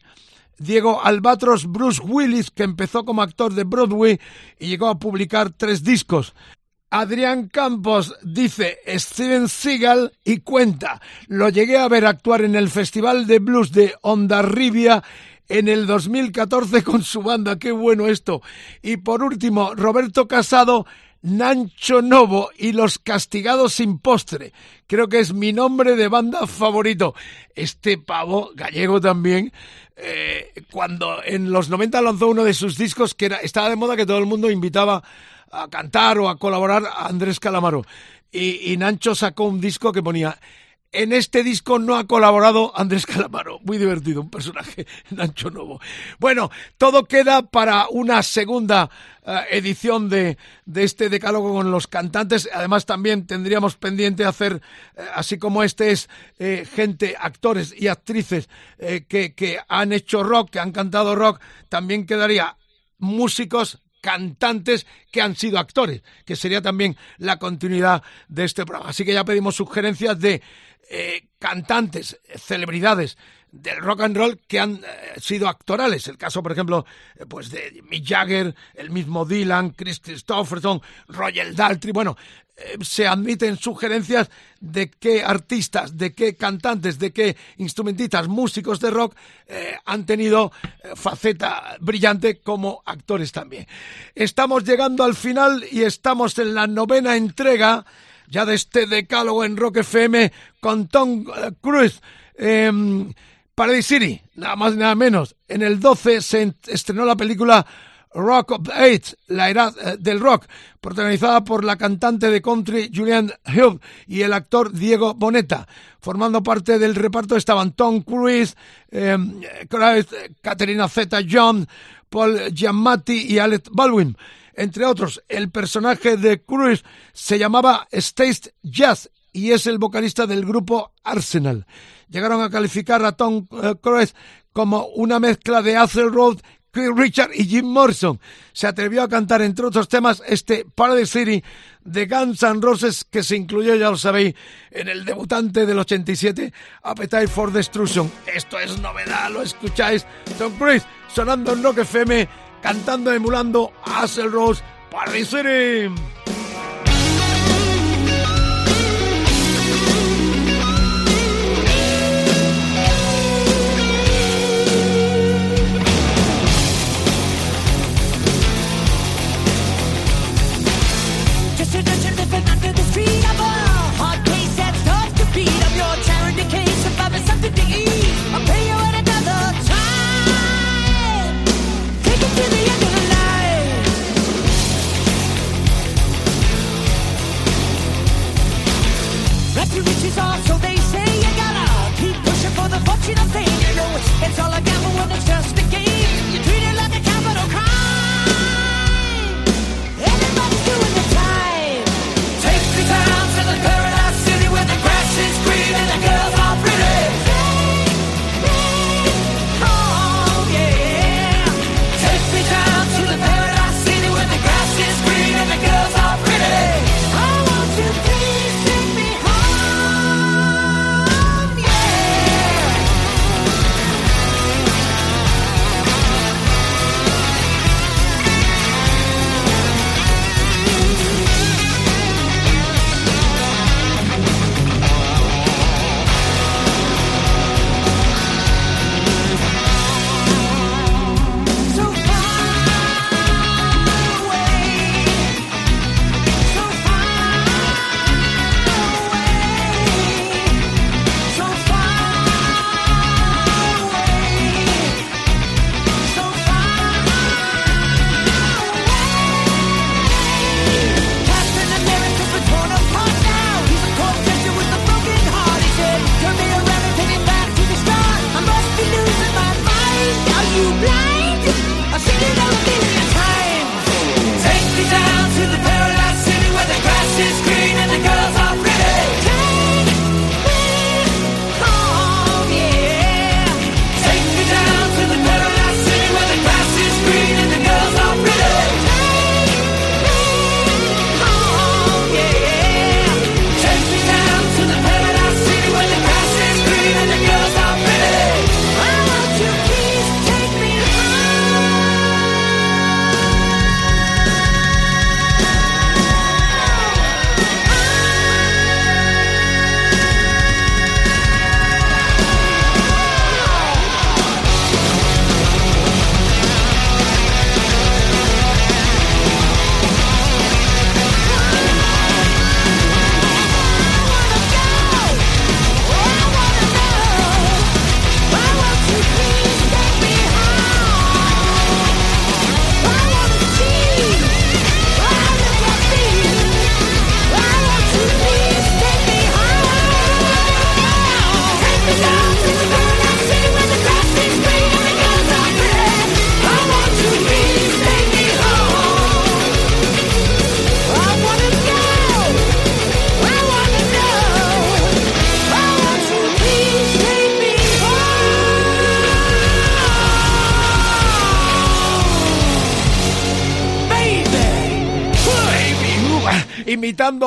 Diego Albatros Bruce Willis, que empezó como actor de Broadway y llegó a publicar tres discos. Adrián Campos dice Steven Seagal y cuenta, lo llegué a ver actuar en el Festival de Blues de Ondarribia en el 2014 con su banda, qué bueno esto. Y por último, Roberto Casado, Nancho Novo y Los Castigados sin Postre. Creo que es mi nombre de banda favorito. Este pavo, gallego también, eh, cuando en los 90 lanzó uno de sus discos que era, estaba de moda que todo el mundo invitaba a cantar o a colaborar a Andrés Calamaro. Y, y Nancho sacó un disco que ponía en este disco no ha colaborado Andrés Calamaro. Muy divertido, un personaje, Nancho Novo. Bueno, todo queda para una segunda uh, edición de, de, este decálogo con los cantantes. Además, también tendríamos pendiente hacer, uh, así como este es eh, gente, actores y actrices eh, que, que han hecho rock, que han cantado rock, también quedaría músicos cantantes que han sido actores, que sería también la continuidad de este programa. Así que ya pedimos sugerencias de eh, cantantes, celebridades del rock and roll que han eh, sido actorales. El caso, por ejemplo, eh, pues de Mick Jagger, el mismo Dylan, Chris Christopherson, Roger Daltrey. Bueno, se admiten sugerencias de qué artistas, de qué cantantes, de qué instrumentistas, músicos de rock han tenido faceta brillante como actores también. Estamos llegando al final y estamos en la novena entrega ya de este decálogo en Rock FM con Tom Cruise. Eh, Paradise City, nada más nada menos. En el 12 se estrenó la película Rock of Age, la edad eh, del rock, protagonizada por la cantante de country Julianne Hough y el actor Diego Boneta. Formando parte del reparto estaban Tom Cruise, eh, Catherine Zeta-Jones, Paul Giamatti y Alec Baldwin. Entre otros, el personaje de Cruise se llamaba Stage Jazz y es el vocalista del grupo Arsenal. Llegaron a calificar a Tom uh, Cruise como una mezcla de Road Cliff Richard y Jim Morrison. Se atrevió a cantar, entre otros temas, este Paradise City de Guns N' Roses que se incluyó, ya lo sabéis, en el debutante del 87, Appetite for Destruction. Esto es novedad, lo escucháis. Tom Cruise sonando en Rock FM, cantando, emulando a Rose, Paradise City.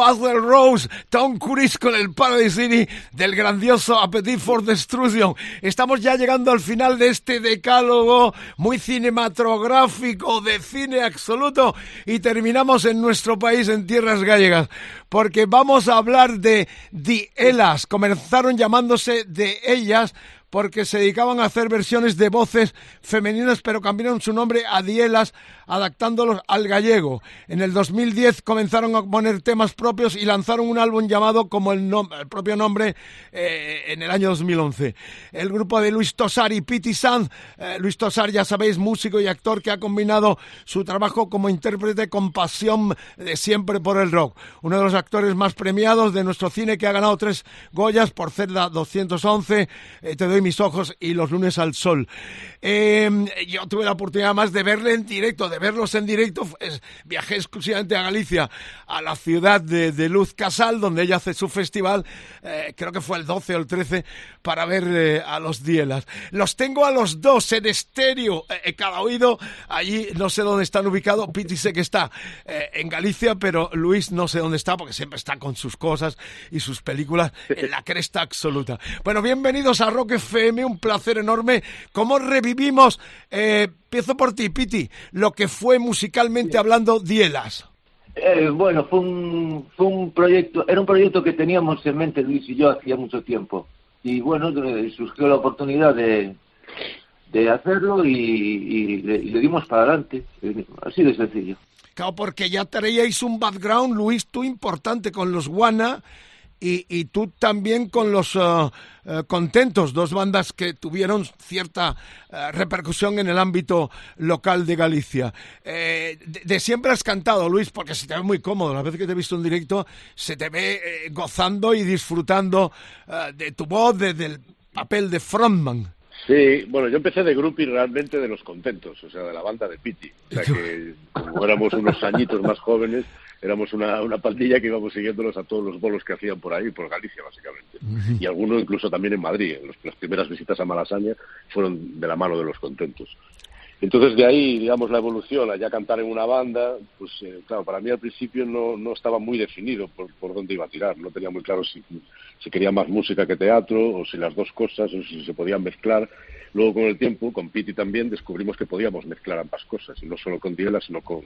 Axel Rose, Tom Cruise con el Paradise City del grandioso Appetite for Destruction. Estamos ya llegando al final de este decálogo muy cinematográfico de cine absoluto y terminamos en nuestro país, en tierras gallegas, porque vamos a hablar de The Elas. Comenzaron llamándose de ellas porque se dedicaban a hacer versiones de voces femeninas, pero cambiaron su nombre a Dielas, adaptándolos al gallego. En el 2010 comenzaron a poner temas propios y lanzaron un álbum llamado como el, propio nombre eh, en el año 2011. El grupo de Luis Tosar y Piti Sanz, eh, Luis Tosar ya sabéis, músico y actor que ha combinado su trabajo como intérprete con pasión de siempre por el rock. Uno de los actores más premiados de nuestro cine que ha ganado tres Goyas por Celda 211, eh, Te doy mis ojos y los lunes al sol. Eh, yo tuve la oportunidad más de verle en directo, de verlos en directo. viajé exclusivamente a Galicia, a la ciudad de, Luz Casal, donde ella hace su festival, eh, creo que fue el 12 o el 13, para ver eh, a los Dielas. Los tengo a los dos en estéreo, cada oído. Allí no sé dónde están ubicados. Piti sé que está en Galicia, pero Luis no sé dónde está, porque siempre está con sus cosas y sus películas en la cresta absoluta. Bueno, bienvenidos a Rock FM, un placer enorme. ¿Cómo revivimos? Eh, empiezo por ti, Piti, lo que fue musicalmente hablando Dielas. Eh, bueno, fue un, fue un proyecto, era un proyecto que teníamos en mente Luis y yo hacía mucho tiempo. Y bueno, surgió la oportunidad de, de hacerlo y, le, dimos para adelante. Así de sencillo. Claro, porque ya traíais un background, Luis, tú importante con los Guana y, tú también con los uh, Contentos, dos bandas que tuvieron cierta uh, repercusión en el ámbito local de Galicia. Eh, de, siempre has cantado, Luis, porque se te ve muy cómodo. La vez que te he visto en directo, se te ve eh, gozando y disfrutando de tu voz, del papel de frontman. Sí, bueno, yo empecé de grupi realmente de los contentos, o sea, de la banda de Piti. O sea que como éramos unos añitos más jóvenes, éramos una, una pandilla que íbamos siguiéndolos a todos los bolos que hacían por ahí, por Galicia básicamente. Y algunos incluso también en Madrid. las primeras visitas a Malasaña fueron de la mano de los contentos. Entonces de ahí, digamos, la evolución, allá cantar en una banda, pues eh, claro, para mí al principio no, no estaba muy definido por, por dónde iba a tirar, no tenía muy claro si, si quería más música que teatro, o si las dos cosas, o si se podían mezclar. Luego con el tiempo, con Piti también, descubrimos que podíamos mezclar ambas cosas, y no solo con Diela, sino con,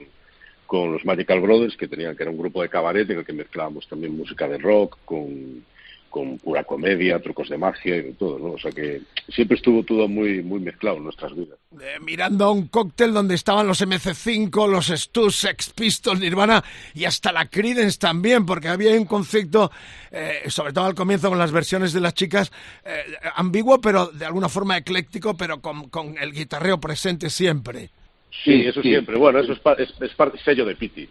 con los Magical Brothers, que tenían que era un grupo de cabaret en el que mezclábamos también música de rock con, con pura comedia, trucos de magia y de todo, ¿no? O sea que siempre estuvo todo muy muy mezclado en nuestras vidas. Eh, mirando a un cóctel donde estaban los MC5, los Stu, Sex Pistols, Nirvana y hasta la Creedence también, porque había un concepto, eh, sobre todo al comienzo con las versiones de las chicas, eh, ambiguo, pero de alguna forma ecléctico, pero con, con el guitarreo presente siempre. Sí, eso siempre. Bueno, eso es, es, parte sello de Piti.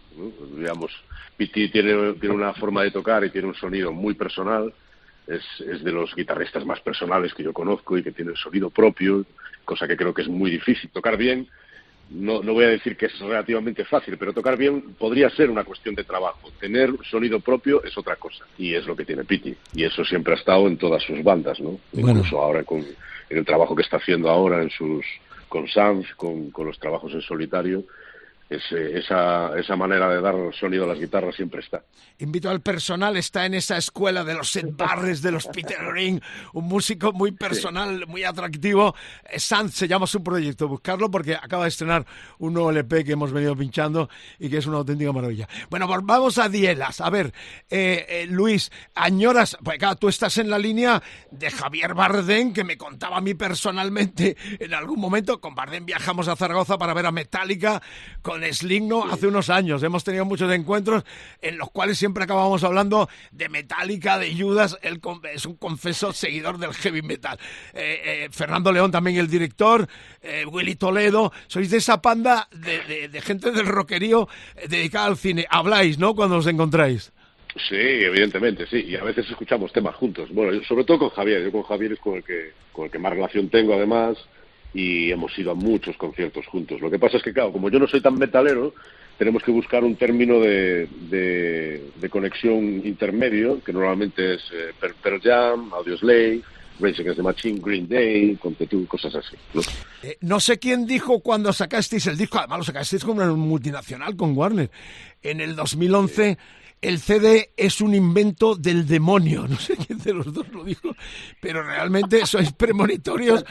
Digamos, Piti tiene, tiene una forma de tocar y tiene un sonido muy personal. Es, es de los guitarristas más personales que yo conozco y que tiene el sonido propio, cosa que creo que es muy difícil. Tocar bien, no, no voy a decir que es relativamente fácil, pero tocar bien podría ser una cuestión de trabajo. Tener sonido propio es otra cosa y es lo que tiene Piti. Y eso siempre ha estado en todas sus bandas, ¿no? Incluso ahora con en el trabajo que está haciendo ahora en sus con Sanz, con, con los trabajos en solitario, esa, esa manera de dar sonido a las guitarras siempre está. Invito al personal, está en esa escuela de los Ed Barres, de los Peter Green, un músico muy personal, muy atractivo. Eh, Sanz se llama su proyecto, buscarlo porque acaba de estrenar un nuevo LP que hemos venido pinchando y que es una auténtica maravilla. Bueno, vamos a Dielas. A ver, eh, eh, Luis, añoras, pues claro, tú estás en la línea de Javier Bardem, que me contaba a mí personalmente en algún momento. Con Bardem viajamos a Zaragoza para ver a Metallica, con Sligno hace unos años. Hemos tenido muchos encuentros en los cuales siempre acabamos hablando de Metallica, de Judas. Él es un confeso seguidor del heavy metal. Eh, eh, Fernando León también el director, eh, Willy Toledo. Sois de esa panda de, gente del rockerío dedicada al cine. Habláis, ¿no? Cuando os encontráis. Sí, evidentemente, sí. Y a veces escuchamos temas juntos. Bueno, sobre todo con Javier. Yo con Javier es con el que, con el que más relación tengo, además y hemos ido a muchos conciertos juntos. Lo que pasa es que, claro, como yo no soy tan metalero, tenemos que buscar un término de, de, conexión intermedio, que normalmente es eh, Pearl Jam, Audioslave, Rage Against the Machine, Green Day, Contetú, cosas así. ¿no? Eh, no sé quién dijo cuando sacasteis el disco, además lo sacasteis como una multinacional con Warner. En el 2011 el CD es un invento del demonio. No sé quién de los dos lo dijo, pero realmente sois premonitorios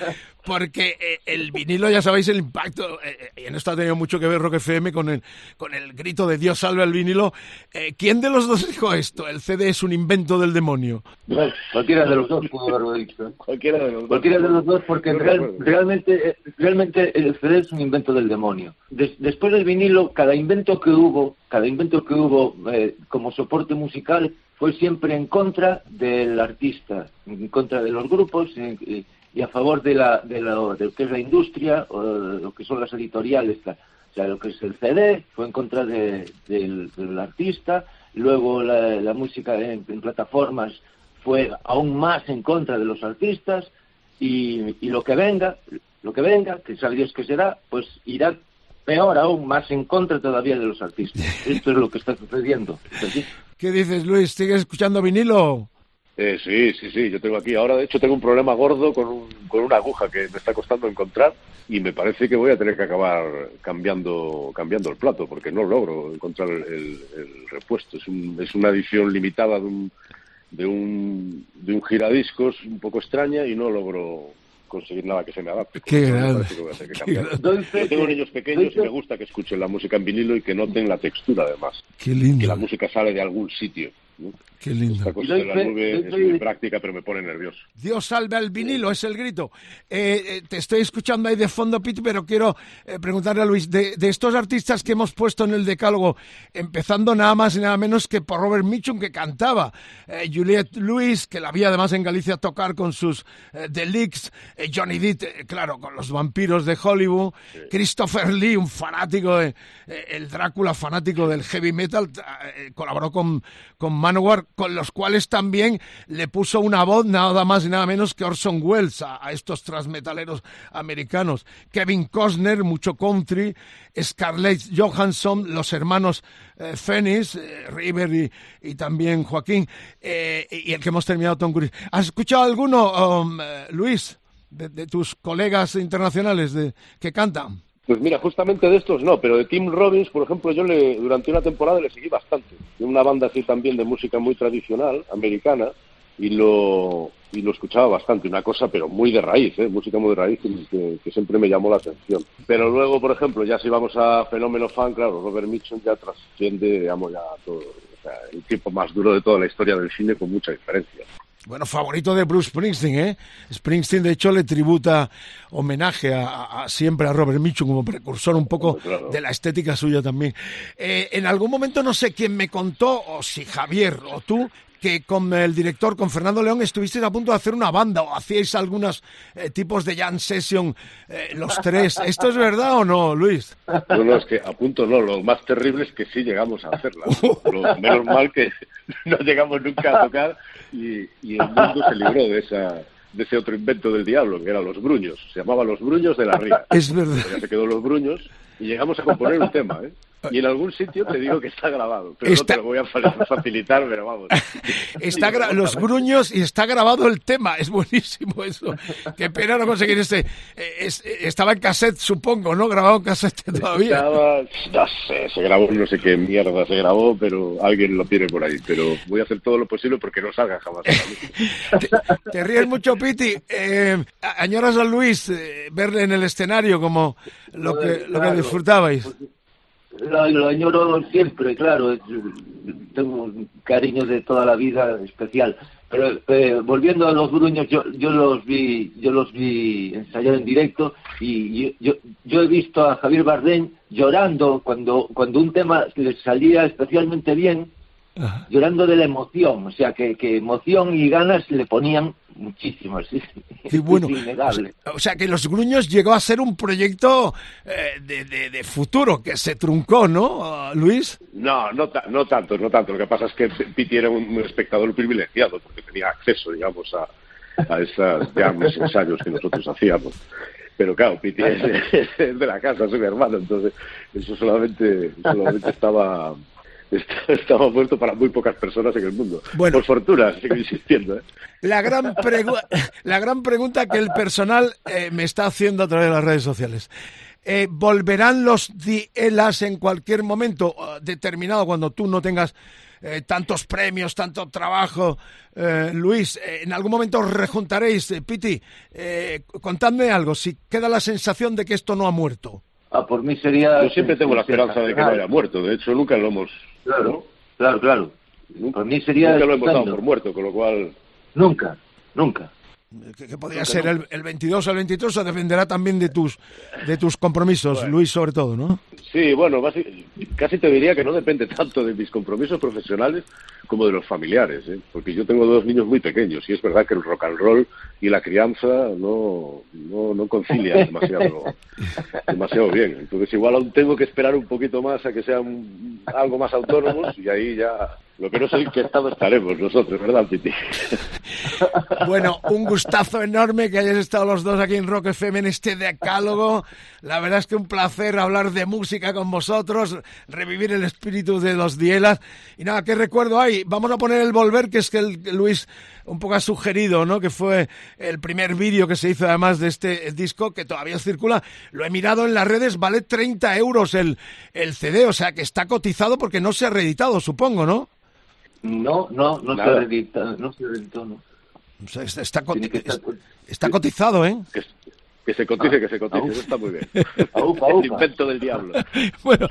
porque eh, el vinilo, ya sabéis el impacto, eh, y en esto ha tenido mucho que ver Rock FM con el, con el grito de Dios salve al vinilo. Eh, ¿Quién de los dos dijo esto? ¿El CD es un invento del demonio? Bueno, cualquiera de los dos pudo haberlo dicho. ¿eh? Cualquiera de los dos. Cualquiera de los dos, porque No real- recuerdo. realmente, eh, realmente el CD es un invento del demonio. Des- después del vinilo, cada invento que hubo, cada invento que hubo eh, como soporte musical fue siempre en contra del artista, en contra de los grupos eh, eh, y a favor de, la, de, lo, de lo que es la industria o de lo que son las editoriales. la- o sea, lo que es el CD fue en contra de- del, del artista, luego la, la música en, en plataformas fue aún más en contra de los artistas y, y lo que venga, lo que venga, que sabe Dios que será, pues irá peor aún, más en contra todavía de los artistas. Esto es lo que está sucediendo. ¿Qué dices, Luis? ¿Sigues escuchando vinilo? Eh, sí, sí, sí, yo tengo aquí. Ahora, de hecho, tengo un problema gordo con, un- con una aguja que me está costando encontrar y me parece que voy a tener que acabar cambiando cambiando el plato porque no logro encontrar el, el- el repuesto. Es, un- es una edición limitada de un, de, un, de un giradiscos un poco extraña y no logro conseguir nada que se me adapte. Qué grande. que que Yo tengo que- niños pequeños y me gusta que escuchen la música en vinilo y que noten la textura además. Qué Que lindo, la música sale de algún sitio. ¿No? qué lindo. Esta cosa de la nube es muy práctica, pero me pone nervioso. Dios salve al vinilo, es el grito. Eh, eh, te estoy escuchando ahí de fondo, Pete, pero quiero eh, preguntarle a Luis, de, de estos artistas que hemos puesto en el decálogo, empezando nada más y nada menos que por Robert Mitchum, que cantaba, eh, Juliette Lewis, que la vi además en Galicia tocar con sus eh, The Leaks, eh, Johnny Depp, eh, claro, con los vampiros de Hollywood, Christopher Lee, un fanático, de, eh, el Drácula fanático del heavy metal, eh, colaboró con, con Manowar, con los cuales también le puso una voz nada más y nada menos que Orson Welles a, estos transmetaleros americanos. Kevin Costner, mucho country, Scarlett Johansson, los hermanos eh, Phoenix, eh, River y, también Joaquín, eh, y el que hemos terminado, Tom Cruise. ¿Has escuchado alguno, um, eh, Luis, de, de tus colegas internacionales de, que cantan? Pues mira, justamente de estos no, pero de Tim Robbins, por ejemplo, yo le durante una temporada le seguí bastante. De una banda así también de música muy tradicional, americana, y lo, y lo escuchaba bastante. Una cosa, pero muy de raíz, ¿eh? música muy de raíz que, siempre me llamó la atención. Pero luego, por ejemplo, ya si vamos a fenómeno fan, claro, Robert Mitchum ya trasciende, digamos, ya todo, o sea, el tipo más duro de toda la historia del cine con mucha diferencia. Bueno, favorito de Bruce Springsteen, ¿eh? Springsteen, de hecho, le tributa homenaje a, a- siempre a Robert Mitchum como precursor un poco claro. de la estética suya también. Eh, en algún momento, no sé quién me contó, o si Javier o tú, que con el director, con Fernando León, estuvisteis a punto de hacer una banda o hacíais algunos eh, tipos de jam session eh, los tres. ¿Esto es verdad o no, Luis? No, no, es que a punto no, lo más terrible es que sí llegamos a hacerla. Lo menos mal que no llegamos nunca a tocar y, y el mundo se libró de esa de ese otro invento del diablo, que eran los bruños. Se llamaba Los Bruños de la Ría. Es verdad. Ya se quedó Los Bruños y llegamos a componer un tema, ¿eh? Y en algún sitio te digo que está grabado, pero Está- no te lo voy a fa- facilitar, pero vamos. Está gra- los gruños y está grabado el tema. Es buenísimo eso. Qué pena no conseguir este. eh, es- eh, estaba en cassette, supongo, ¿no? Grabado en cassette todavía. Estaba, no sé, se grabó, no sé qué mierda se grabó, pero alguien lo tiene por ahí. Pero voy a hacer todo lo posible porque no salga jamás. Te, te ríes mucho, Piti. Eh, añoras a Luis eh, verle en el escenario como lo que, lo que. Disfrutabais. Lo, lo añoro siempre, claro. tengo un cariño de toda la vida especial. Pero eh, volviendo a los bruños, yo, yo los vi, yo los vi ensayar en directo y yo, yo, yo he visto a Javier Bardem llorando cuando, cuando un tema le salía especialmente bien, Ajá. llorando de la emoción, o sea que, que emoción y ganas le ponían muchísimas. sí. Qué bueno. Es innegable. O sea que Los Gruños llegó a ser un proyecto eh, de, de- de futuro que se truncó, ¿no, Luis? No, no, ta- no tanto, no tanto. Lo que pasa es que Piti era un, un espectador privilegiado porque tenía acceso, digamos, a, a esas jams, ensayos que nosotros hacíamos. Pero claro, Piti es, de- es de la casa, es mi hermano, entonces eso solamente, solamente estaba, estaba puesto para muy pocas personas en el mundo. Bueno. Por fortuna, sigo insistiendo. ¿eh? La gran, la gran pregunta que el personal eh, me está haciendo a través de las redes sociales. Eh, ¿Volverán los dielas en cualquier momento eh, determinado cuando tú no tengas eh, tantos premios, tanto trabajo. Eh, Luis, eh, en algún momento os rejuntaréis. Eh, Piti, eh, contadme algo, si queda la sensación de que esto no ha muerto. Ah, por mí sería... Yo siempre tengo la esperanza de que no haya muerto. De hecho, nunca lo hemos... Claro, claro, claro. Por mí sería nunca lo hemos dado por muerto, con lo cual... Nunca, nunca. Que, que podría ser el, el 22 o el 23, o dependerá también de tus, de tus compromisos, Luis, sobre todo, ¿no? Sí, bueno, casi te diría que no depende tanto de mis compromisos profesionales como de los familiares, ¿eh? porque yo tengo dos niños muy pequeños y es verdad que el rock and roll y la crianza no, no, no concilian demasiado, demasiado bien. Entonces igual aún tengo que esperar un poquito más a que sean algo más autónomos y ahí ya lo que no sé en qué estado estaremos nosotros, ¿verdad, Piti? Bueno, un gustazo enorme que hayáis estado los dos aquí en Rock FM en este decálogo. La verdad es que un placer hablar de música con vosotros, revivir el espíritu de los Dielas. Y nada, ¿qué recuerdo hay? Vamos a poner el Volver, que es que el, Luis un poco ha sugerido, ¿no? Que fue el primer vídeo que se hizo además de este disco, que todavía circula. Lo he mirado en las redes, vale 30 euros el, el CD, o sea que está cotizado porque no se ha reeditado, supongo, ¿no? No, no, no se Nada. reedita, no se reeditó, no. O sea, está, está coti- está cotizado, ¿eh? Que, que se cotice, Ah, que se cotice, aupa. eso está muy bien. El invento del diablo. Bueno,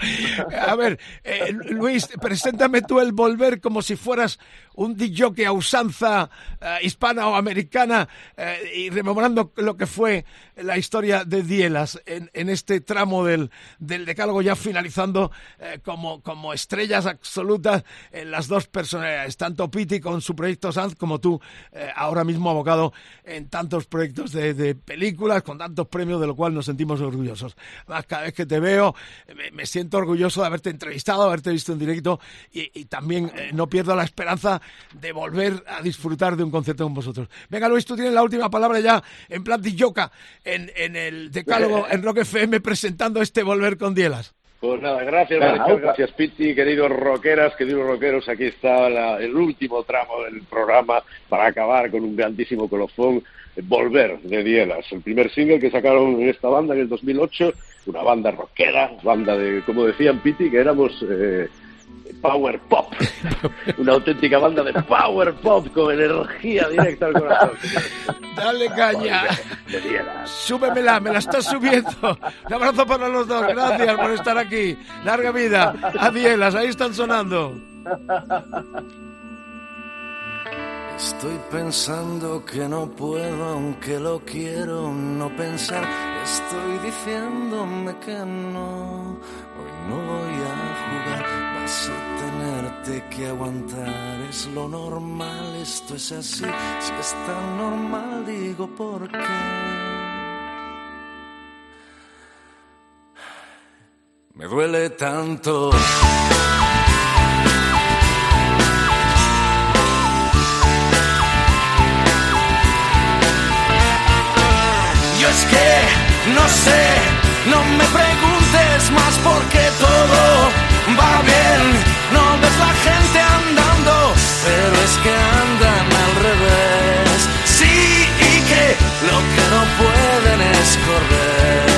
a ver, eh, Luis, preséntame tú el volver como si fueras un DJ a usanza eh, hispana o americana eh, y rememorando lo que fue la historia de Dielas en, en este tramo del, del decálogo ya finalizando eh, como, como estrellas absolutas en las dos personalidades, tanto Piti con su proyecto Sanz como tú eh, ahora mismo abocado en tantos proyectos de, de películas con tantos premios de lo cual nos sentimos orgullosos. Además, cada vez que te veo me, siento orgulloso de haberte entrevistado, haberte visto en directo y, también eh, no pierdo la esperanza de volver a disfrutar de un concierto con vosotros. Venga Luis, tú tienes la última palabra ya en plan de yoka en, en el decálogo en Rock FM presentando este volver con Dielas. Pues nada, gracias, aupa. gracias, Piti, queridos rockeras, queridos rockeros, aquí está la- el último tramo del programa para acabar con un grandísimo colofón, Volver, de Dielas, el primer single que sacaron en esta banda en el 2008, una banda rockera, banda de, como decían Piti, que éramos... eh, Power Pop, una auténtica banda de Power Pop con energía directa al corazón. Dale caña. Súbemela, me la estás subiendo. Un abrazo para los dos, gracias por estar aquí. Larga vida. A Dielas, ahí están sonando. Estoy pensando que no puedo, aunque lo quiero no pensar. Estoy diciéndome que no, hoy no voy a. Vas tenerte que aguantar, es lo normal, esto es así. Si es tan normal, digo por qué. Me duele tanto. Yo es que no sé, no me preguntes más porque todo va bien. No ves la gente andando, pero es que andan al revés. Sí, y que lo que no pueden es correr.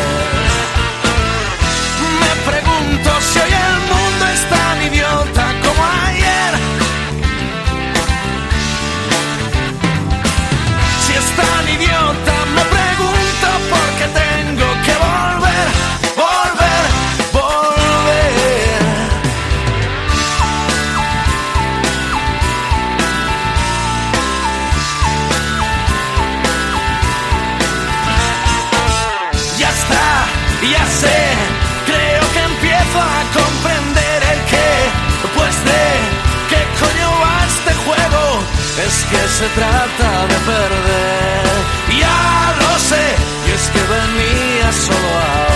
Es que se trata de perder, ya lo sé, y es que venía solo a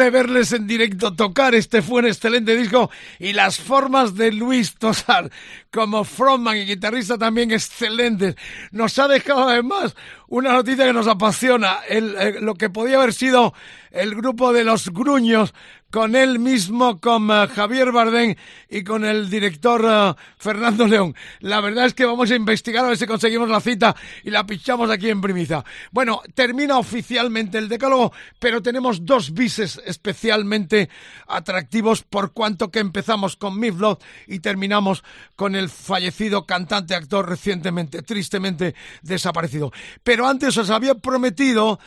de verles en directo tocar. Este fue un excelente disco. Y las formas de Luis Tosar como frontman y guitarrista también excelentes. Nos ha dejado además una noticia que nos apasiona. El, eh, lo que podía haber sido el grupo de los gruños con él mismo, con uh, Javier Bardén y con el director uh, Fernando León. La verdad es que vamos a investigar a ver si conseguimos la cita y la pichamos aquí en primicia. Bueno, termina oficialmente el decálogo, pero tenemos dos bises especialmente atractivos por cuanto que empezamos con Miflot y terminamos con el fallecido cantante actor recientemente, tristemente desaparecido. Pero antes os había prometido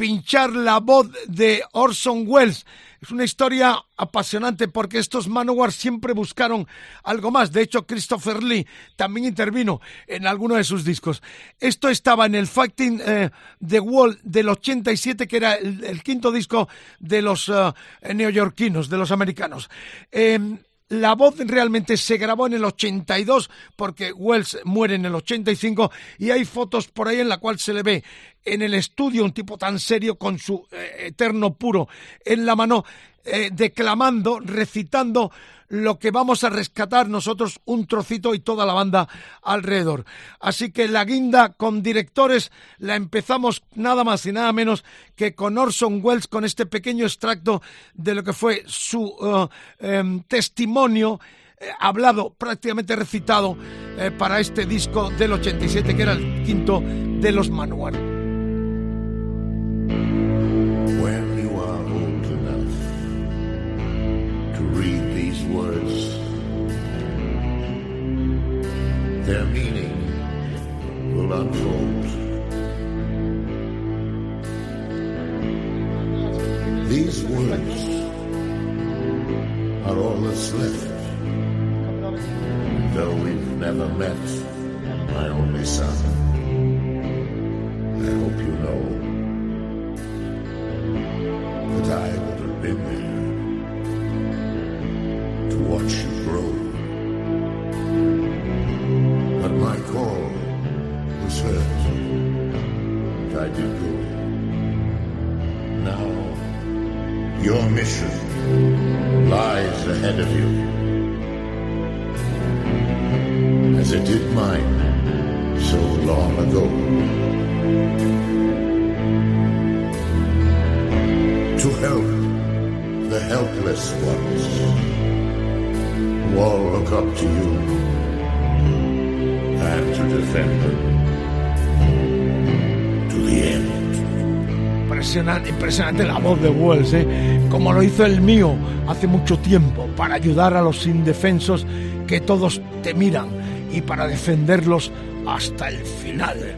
pinchar la voz de Orson Welles. Es una historia apasionante porque estos Manowar siempre buscaron algo más. De hecho, Christopher Lee también intervino en alguno de sus discos. Esto estaba en el Fighting eh, the Wall del 87, que era el, quinto disco de los uh, neoyorquinos, de los americanos. Em, la voz realmente se grabó en el 82 porque Wells muere en el 85 y hay fotos por ahí en la cual se le ve en el estudio un tipo tan serio con su eh, eterno puro en la mano eh, declamando, recitando lo que vamos a rescatar nosotros un trocito y toda la banda alrededor. Así que la guinda con directores la empezamos nada más y nada menos que con Orson Welles con este pequeño extracto de lo que fue su uh, em, testimonio eh, hablado, prácticamente recitado eh, para este disco del 87 que era el quinto de los manuales. Their meaning will unfold. These words are all that's left. Though we've never met, my only son, I hope you know that I would have been there to watch you grow. Lies ahead of you, as it did mine so long ago. To help the helpless ones who all look up to you and to defend them Impresionante, impresionante la voz de Wells, ¿eh? como lo hizo el mío hace mucho tiempo, para ayudar a los indefensos que todos te miran y para defenderlos hasta el final.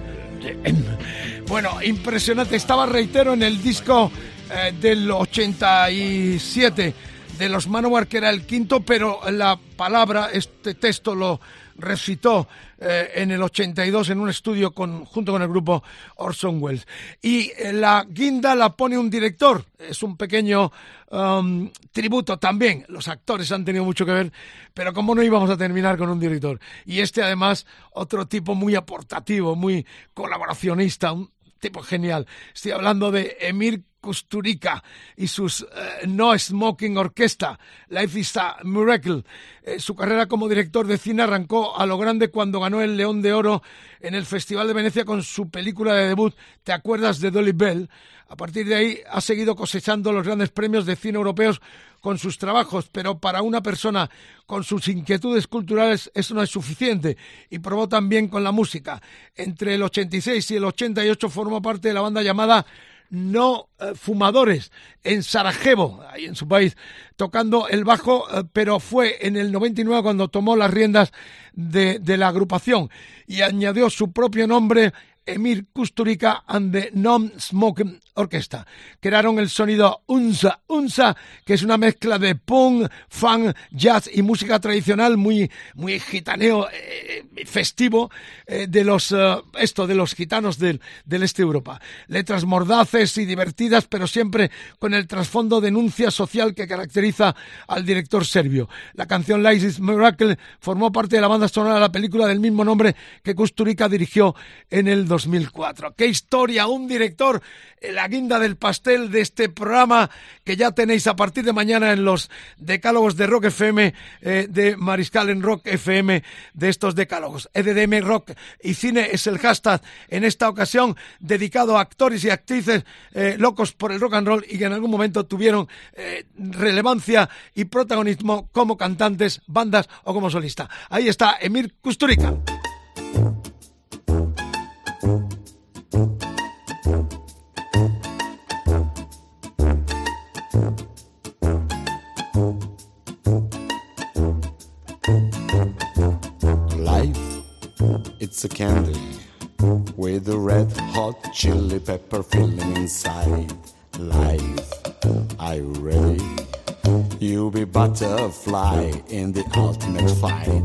Bueno, impresionante. Estaba, reitero, en el disco eh, del 87 de los Manowar, que era el quinto, pero la palabra, este texto lo recitó eh, en el 82 en un estudio con, junto con el grupo Orson Welles. Y eh, la guinda la pone un director, es un pequeño um, tributo también. Los actores han tenido mucho que ver, pero como no íbamos a terminar con un director. Y este además, otro tipo muy aportativo, muy colaboracionista, un tipo genial. Estoy hablando de Emir Kusturica y sus eh, No Smoking Orquesta, Life is a Miracle. Eh, su carrera como director de cine arrancó a lo grande cuando ganó el León de Oro en el Festival de Venecia con su película de debut ¿Te acuerdas de Dolly Bell? A partir de ahí ha seguido cosechando los grandes premios de cine europeos con sus trabajos, pero para una persona con sus inquietudes culturales eso no es suficiente y probó también con la música. Entre el 86 y el 88 formó parte de la banda llamada no eh, fumadores en Sarajevo, ahí en su país, tocando el bajo, eh, pero fue en el 99 cuando tomó las riendas de, de la agrupación y añadió su propio nombre Emir Kusturica and the Non-Smoking Orchestra. Crearon el sonido Unsa, Unsa, que es una mezcla de punk, funk, jazz y música tradicional muy, muy gitaneo, eh, festivo, eh, de los, eh, esto, de los gitanos del, del este de Europa. Letras mordaces y divertidas, pero siempre con el trasfondo denuncia social que caracteriza al director serbio. La canción Lies Miracle formó parte de la banda sonora de la película del mismo nombre que Kusturica dirigió en el 2004. ¡Qué historia! Un director, la guinda del pastel de este programa que ya tenéis a partir de mañana en los decálogos de Rock FM, eh, de Mariscal en Rock FM, de estos decálogos. EDM Rock y Cine es el hashtag en esta ocasión dedicado a actores y actrices eh, locos por el rock and roll y que en algún momento tuvieron eh, relevancia y protagonismo como cantantes, bandas o como solista. Ahí está Emir Kusturica. It's a candy with a red hot chili pepper filling inside. Life, are you ready? You be butterfly in the ultimate fight.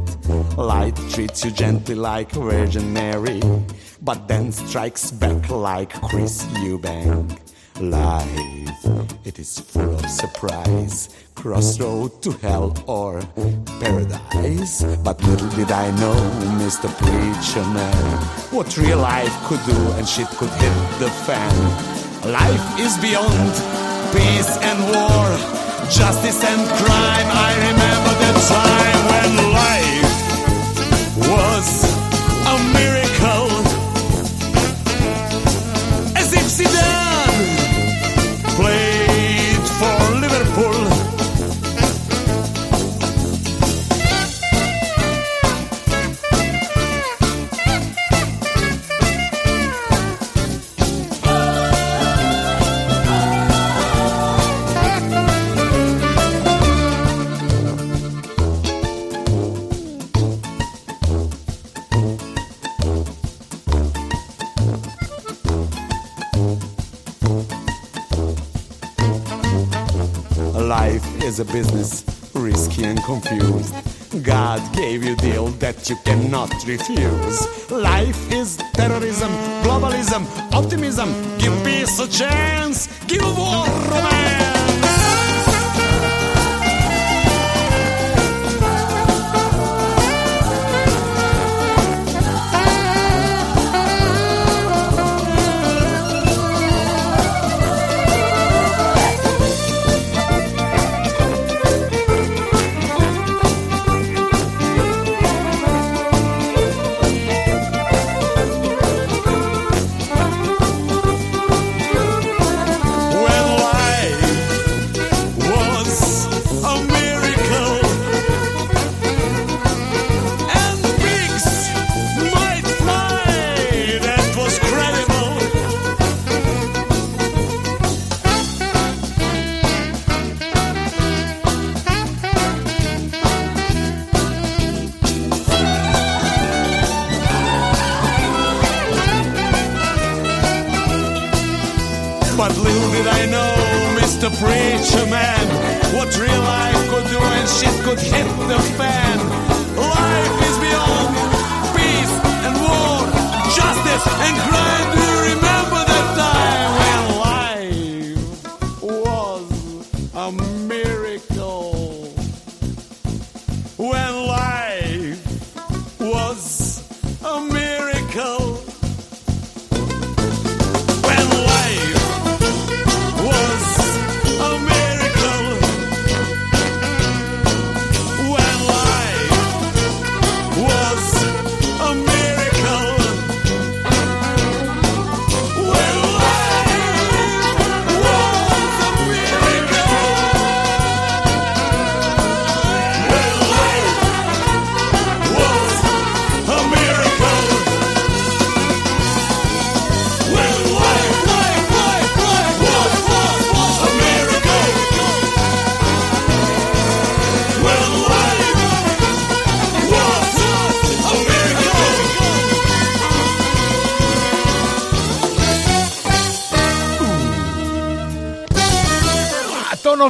Light treats you gently like Virgin Mary, but then strikes back like Chris Eubank. Life, it is full of surprise. Crossroad to hell or paradise. But little did I know, Mr. Preacher Man, what real life could do and shit could hit the fan. Life is beyond peace and war, justice and crime. I remember the time when life was is a business, risky and confused. God gave you deal that you cannot refuse. Life is terrorism, globalism, optimism. Give peace a chance, give war romance.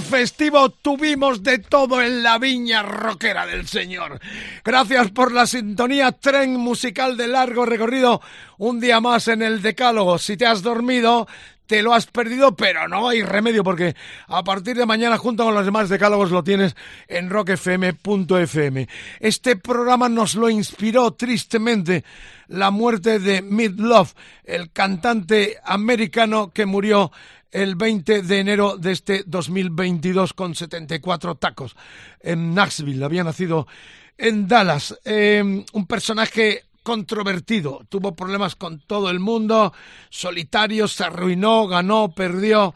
Festivo tuvimos de todo en la viña rockera del Señor. Gracias por la sintonía, tren musical de largo recorrido. Un día más en el Decálogo. Si te has dormido, te lo has perdido, pero no hay remedio porque a partir de mañana junto con los demás decálogos lo tienes en rockfm.fm. Este programa nos lo inspiró tristemente la muerte de Mid Love, el cantante americano que murió el 20 de enero de este 2022 con 74 tacos en Knoxville. Había nacido en Dallas. Eh, un personaje controvertido, tuvo problemas con todo el mundo, solitario, se arruinó, ganó, perdió.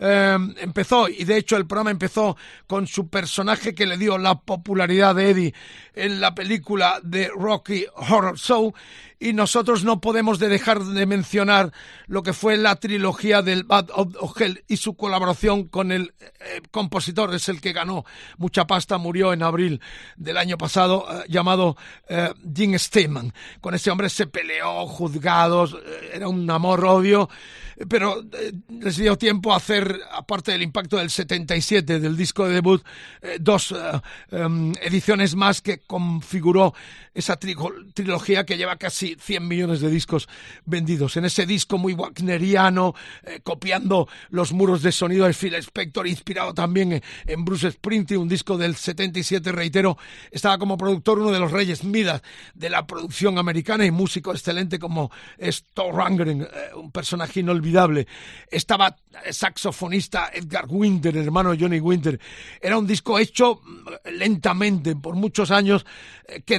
Eh, empezó, y de hecho el programa empezó con su personaje que le dio la popularidad de Eddie en la película de Rocky Horror Show, y nosotros no podemos dejar de mencionar lo que fue la trilogía del Bad of Hell y su colaboración con el eh, compositor, es el que ganó mucha pasta, murió en abril del año pasado, eh, llamado eh, Jim Steinman. Con ese hombre se peleó, juzgados, era un amor-odio, pero les dio tiempo a hacer, aparte del impacto del 77 del disco de debut, dos em, ediciones más que configuró esa trilogía que lleva casi 100 millones de discos vendidos. En ese disco muy wagneriano, eh, copiando los muros de sonido de Phil Spector, inspirado también en Bruce Springsteen, un disco del 77, reitero, estaba como productor uno de los reyes Midas de la producción americana y músico excelente como es Thor Rangren, eh, un personaje inolvidable. Estaba saxofonista Edgar Winter, hermano de Johnny Winter. Era un disco hecho mm, lentamente por muchos años eh, que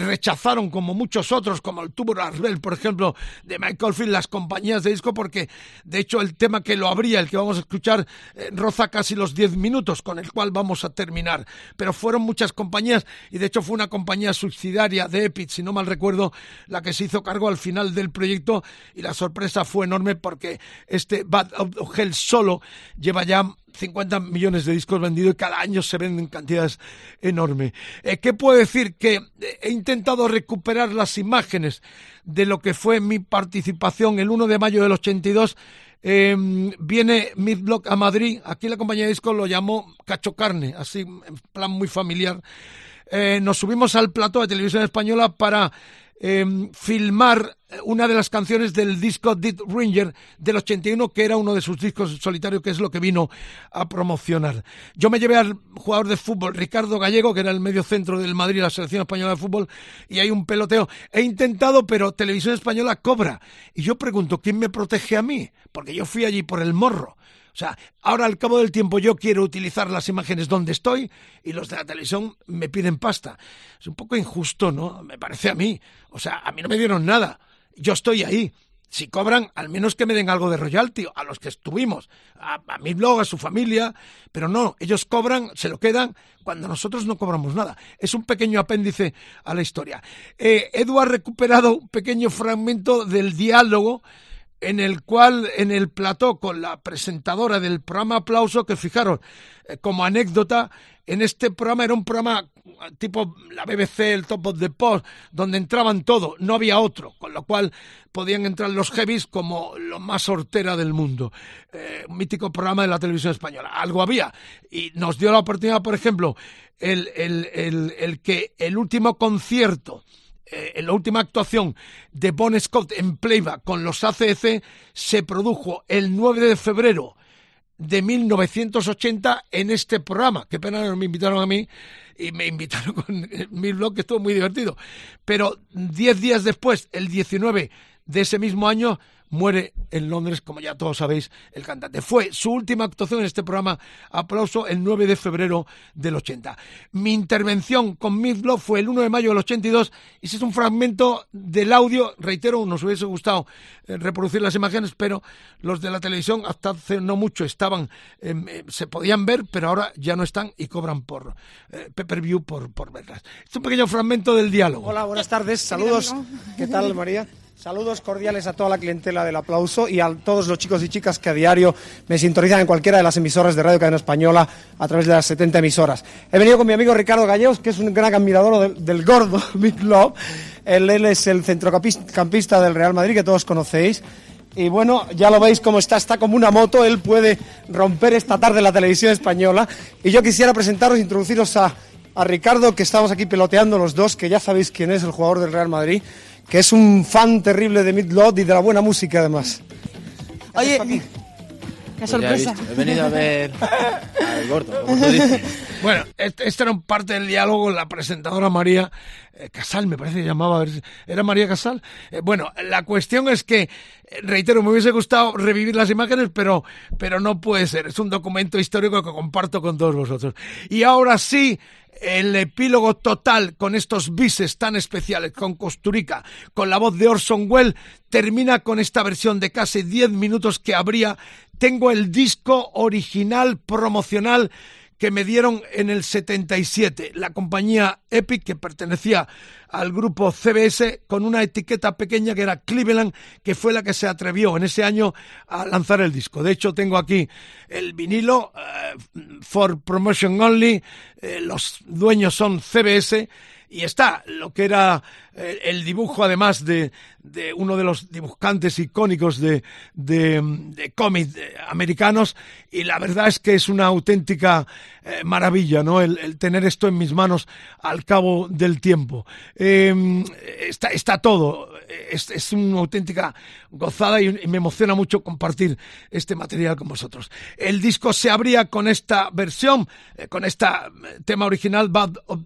como muchos otros, como el Tubular por ejemplo, de Michael Field, las compañías de disco, porque de hecho el tema que lo abría, el que vamos a escuchar, eh, roza casi los 10 minutos, con el cual vamos a terminar. Pero fueron muchas compañías, y de hecho fue una compañía subsidiaria de Epic, si no mal recuerdo, la que se hizo cargo al final del proyecto, y la sorpresa fue enorme porque este Bad of Hell solo lleva ya 50 millones de discos vendidos y cada año se venden cantidades enormes. Eh, ¿Qué puedo decir? Que he intentado recuperar las imágenes de lo que fue mi participación el 1 de mayo del 82. Eh, viene Midblock a Madrid. Aquí la compañía de discos lo llamó Cacho Carne, así en plan muy familiar. Eh, nos subimos al plato de televisión española para Em, filmar una de las canciones del disco Dead Ringer del 81, que era uno de sus discos solitarios, que es lo que vino a promocionar. Yo me llevé al jugador de fútbol, Ricardo Gallego, que era el medio centro del Madrid, la selección española de fútbol, y hay un peloteo. He intentado, pero Televisión Española cobra. Y yo pregunto, ¿quién me protege a mí? Porque yo fui allí por el morro. Sea, ahora al cabo del tiempo yo quiero utilizar las imágenes donde estoy y los de la televisión me piden pasta. Es un poco injusto, ¿no? Me parece a mí. O sea, a mí no me dieron nada. Yo estoy ahí. Si cobran, al menos que me den algo de royalty a los que estuvimos, a, mi blog, a su familia, pero no, ellos cobran, se lo quedan cuando nosotros no cobramos nada. Es un pequeño apéndice a la historia. Eh, Edu ha recuperado un pequeño fragmento del diálogo en el cual en el plató con la presentadora del programa Aplauso, que fijaros, eh, como anécdota, en este programa era un programa tipo la BBC, el Top of the Post, donde entraban todos, no había otro, con lo cual podían entrar los heavies como lo más hortera del mundo. Eh, un mítico programa de la televisión española. Algo había. Y nos dio la oportunidad, por ejemplo, el, el, el que el último concierto eh, la última actuación de Bon Scott en playback con los ACC se produjo el 9 de febrero de 1980 en este programa. Qué pena no me invitaron a mí y me invitaron con mi blog, que estuvo muy divertido. Pero diez días después, el 19 de ese mismo año, muere en Londres, como ya todos sabéis, el cantante. Fue su última actuación en este programa, aplauso, el 9 de febrero del 80. Mi intervención con Midlove fue el 1 de mayo del 82 y ese es un fragmento del audio, reitero, nos hubiese gustado eh, reproducir las imágenes, pero los de la televisión hasta hace no mucho estaban, em, eh, se podían ver, pero ahora ya no están y cobran por eh, pay-per-view por, por verlas. Es un pequeño fragmento del diálogo. Hola, buenas tardes, saludos. ¿Qué tal, María? Saludos cordiales a toda la clientela del aplauso y a todos los chicos y chicas que a diario me sintonizan en cualquiera de las emisoras de Radio Cadena Española a través de las 70 emisoras. He venido con mi amigo Ricardo Gallegos, que es un gran admirador del, gordo Big Love. Él, es el centrocampista del Real Madrid, que todos conocéis. Y bueno, ya lo veis cómo está, está como una moto, él puede romper esta tarde la televisión española. Y yo quisiera presentaros, introduciros a, a Ricardo, que estamos aquí peloteando los dos, que ya sabéis quién es el jugador del Real Madrid que es un fan terrible de Midlot y de la buena música además. Oye, Qué Pues he sorpresa. He venido a ver al gordo, como tú dices. Bueno, este, este era un parte del diálogo, la presentadora María eh, Casal, me parece que llamaba, a ver si- ¿era María Casal? Eh, bueno, la cuestión es que, eh, reitero, me hubiese gustado revivir las imágenes, pero, pero no puede ser, es un documento histórico que comparto con todos vosotros. Y ahora sí, el epílogo total con estos bises tan especiales, con Costurica, con la voz de Orson Welles, termina con esta versión de casi 10 minutos que habría. Tengo el disco original promocional que me dieron en el 77. La compañía Epic, que pertenecía al grupo CBS, con una etiqueta pequeña que era Cleveland, que fue la que se atrevió en ese año a lanzar el disco. De hecho, tengo aquí el vinilo, eh, for promotion only, eh, los dueños son CBS, y está lo que era eh, el dibujo además de, de uno de los dibujantes icónicos de, de, cómics eh, americanos. Y la verdad es que es una auténtica eh, maravilla no el, tener esto en mis manos al cabo del tiempo. Está, está todo es, es una auténtica gozada y, me emociona mucho compartir este material con vosotros el disco se abría con esta versión eh, con este tema original Bad of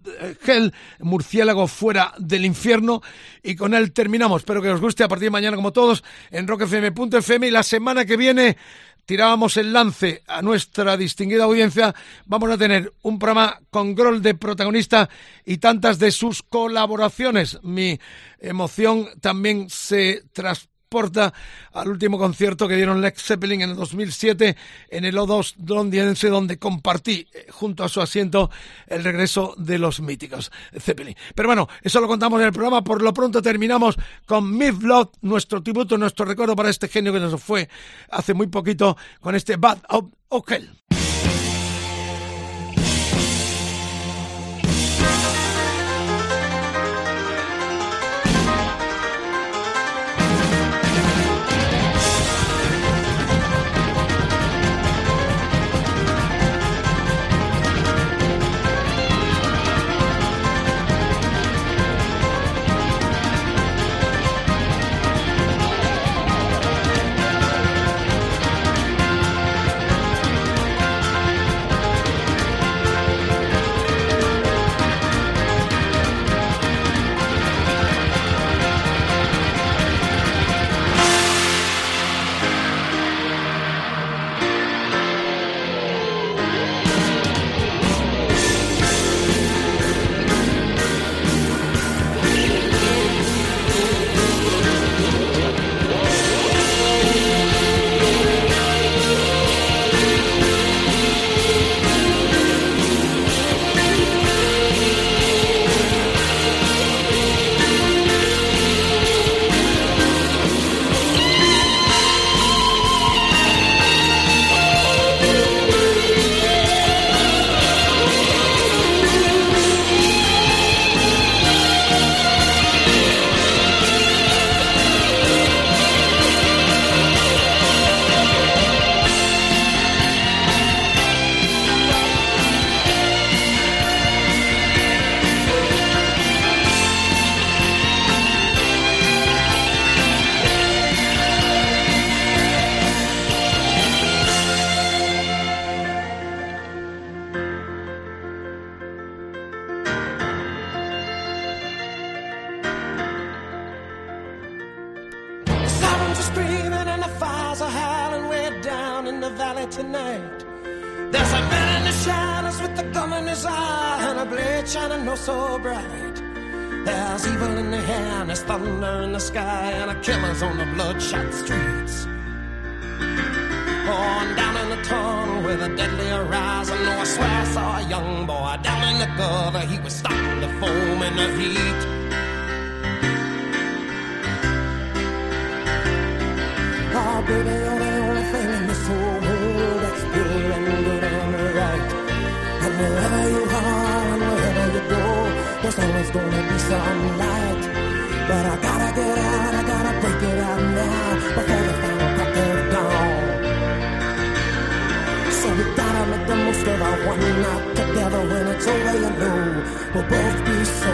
Hell murciélago fuera del infierno y con él terminamos. Espero que os guste a partir de mañana como todos en rockfm.fm y la semana que viene tirábamos el lance a nuestra distinguida audiencia. Vamos a tener un programa con Groll de protagonista y tantas de sus colaboraciones. Mi emoción también se al último concierto que dieron Led Zeppelin en el 2007 en el O2 londinense donde compartí eh, junto a su asiento el regreso de los míticos Zeppelin. Pero bueno, eso lo contamos en el programa. Por lo pronto terminamos con Myth Blood, nuestro tributo, nuestro recuerdo para este genio que nos fue hace muy poquito con este Bad of Okel. Both be so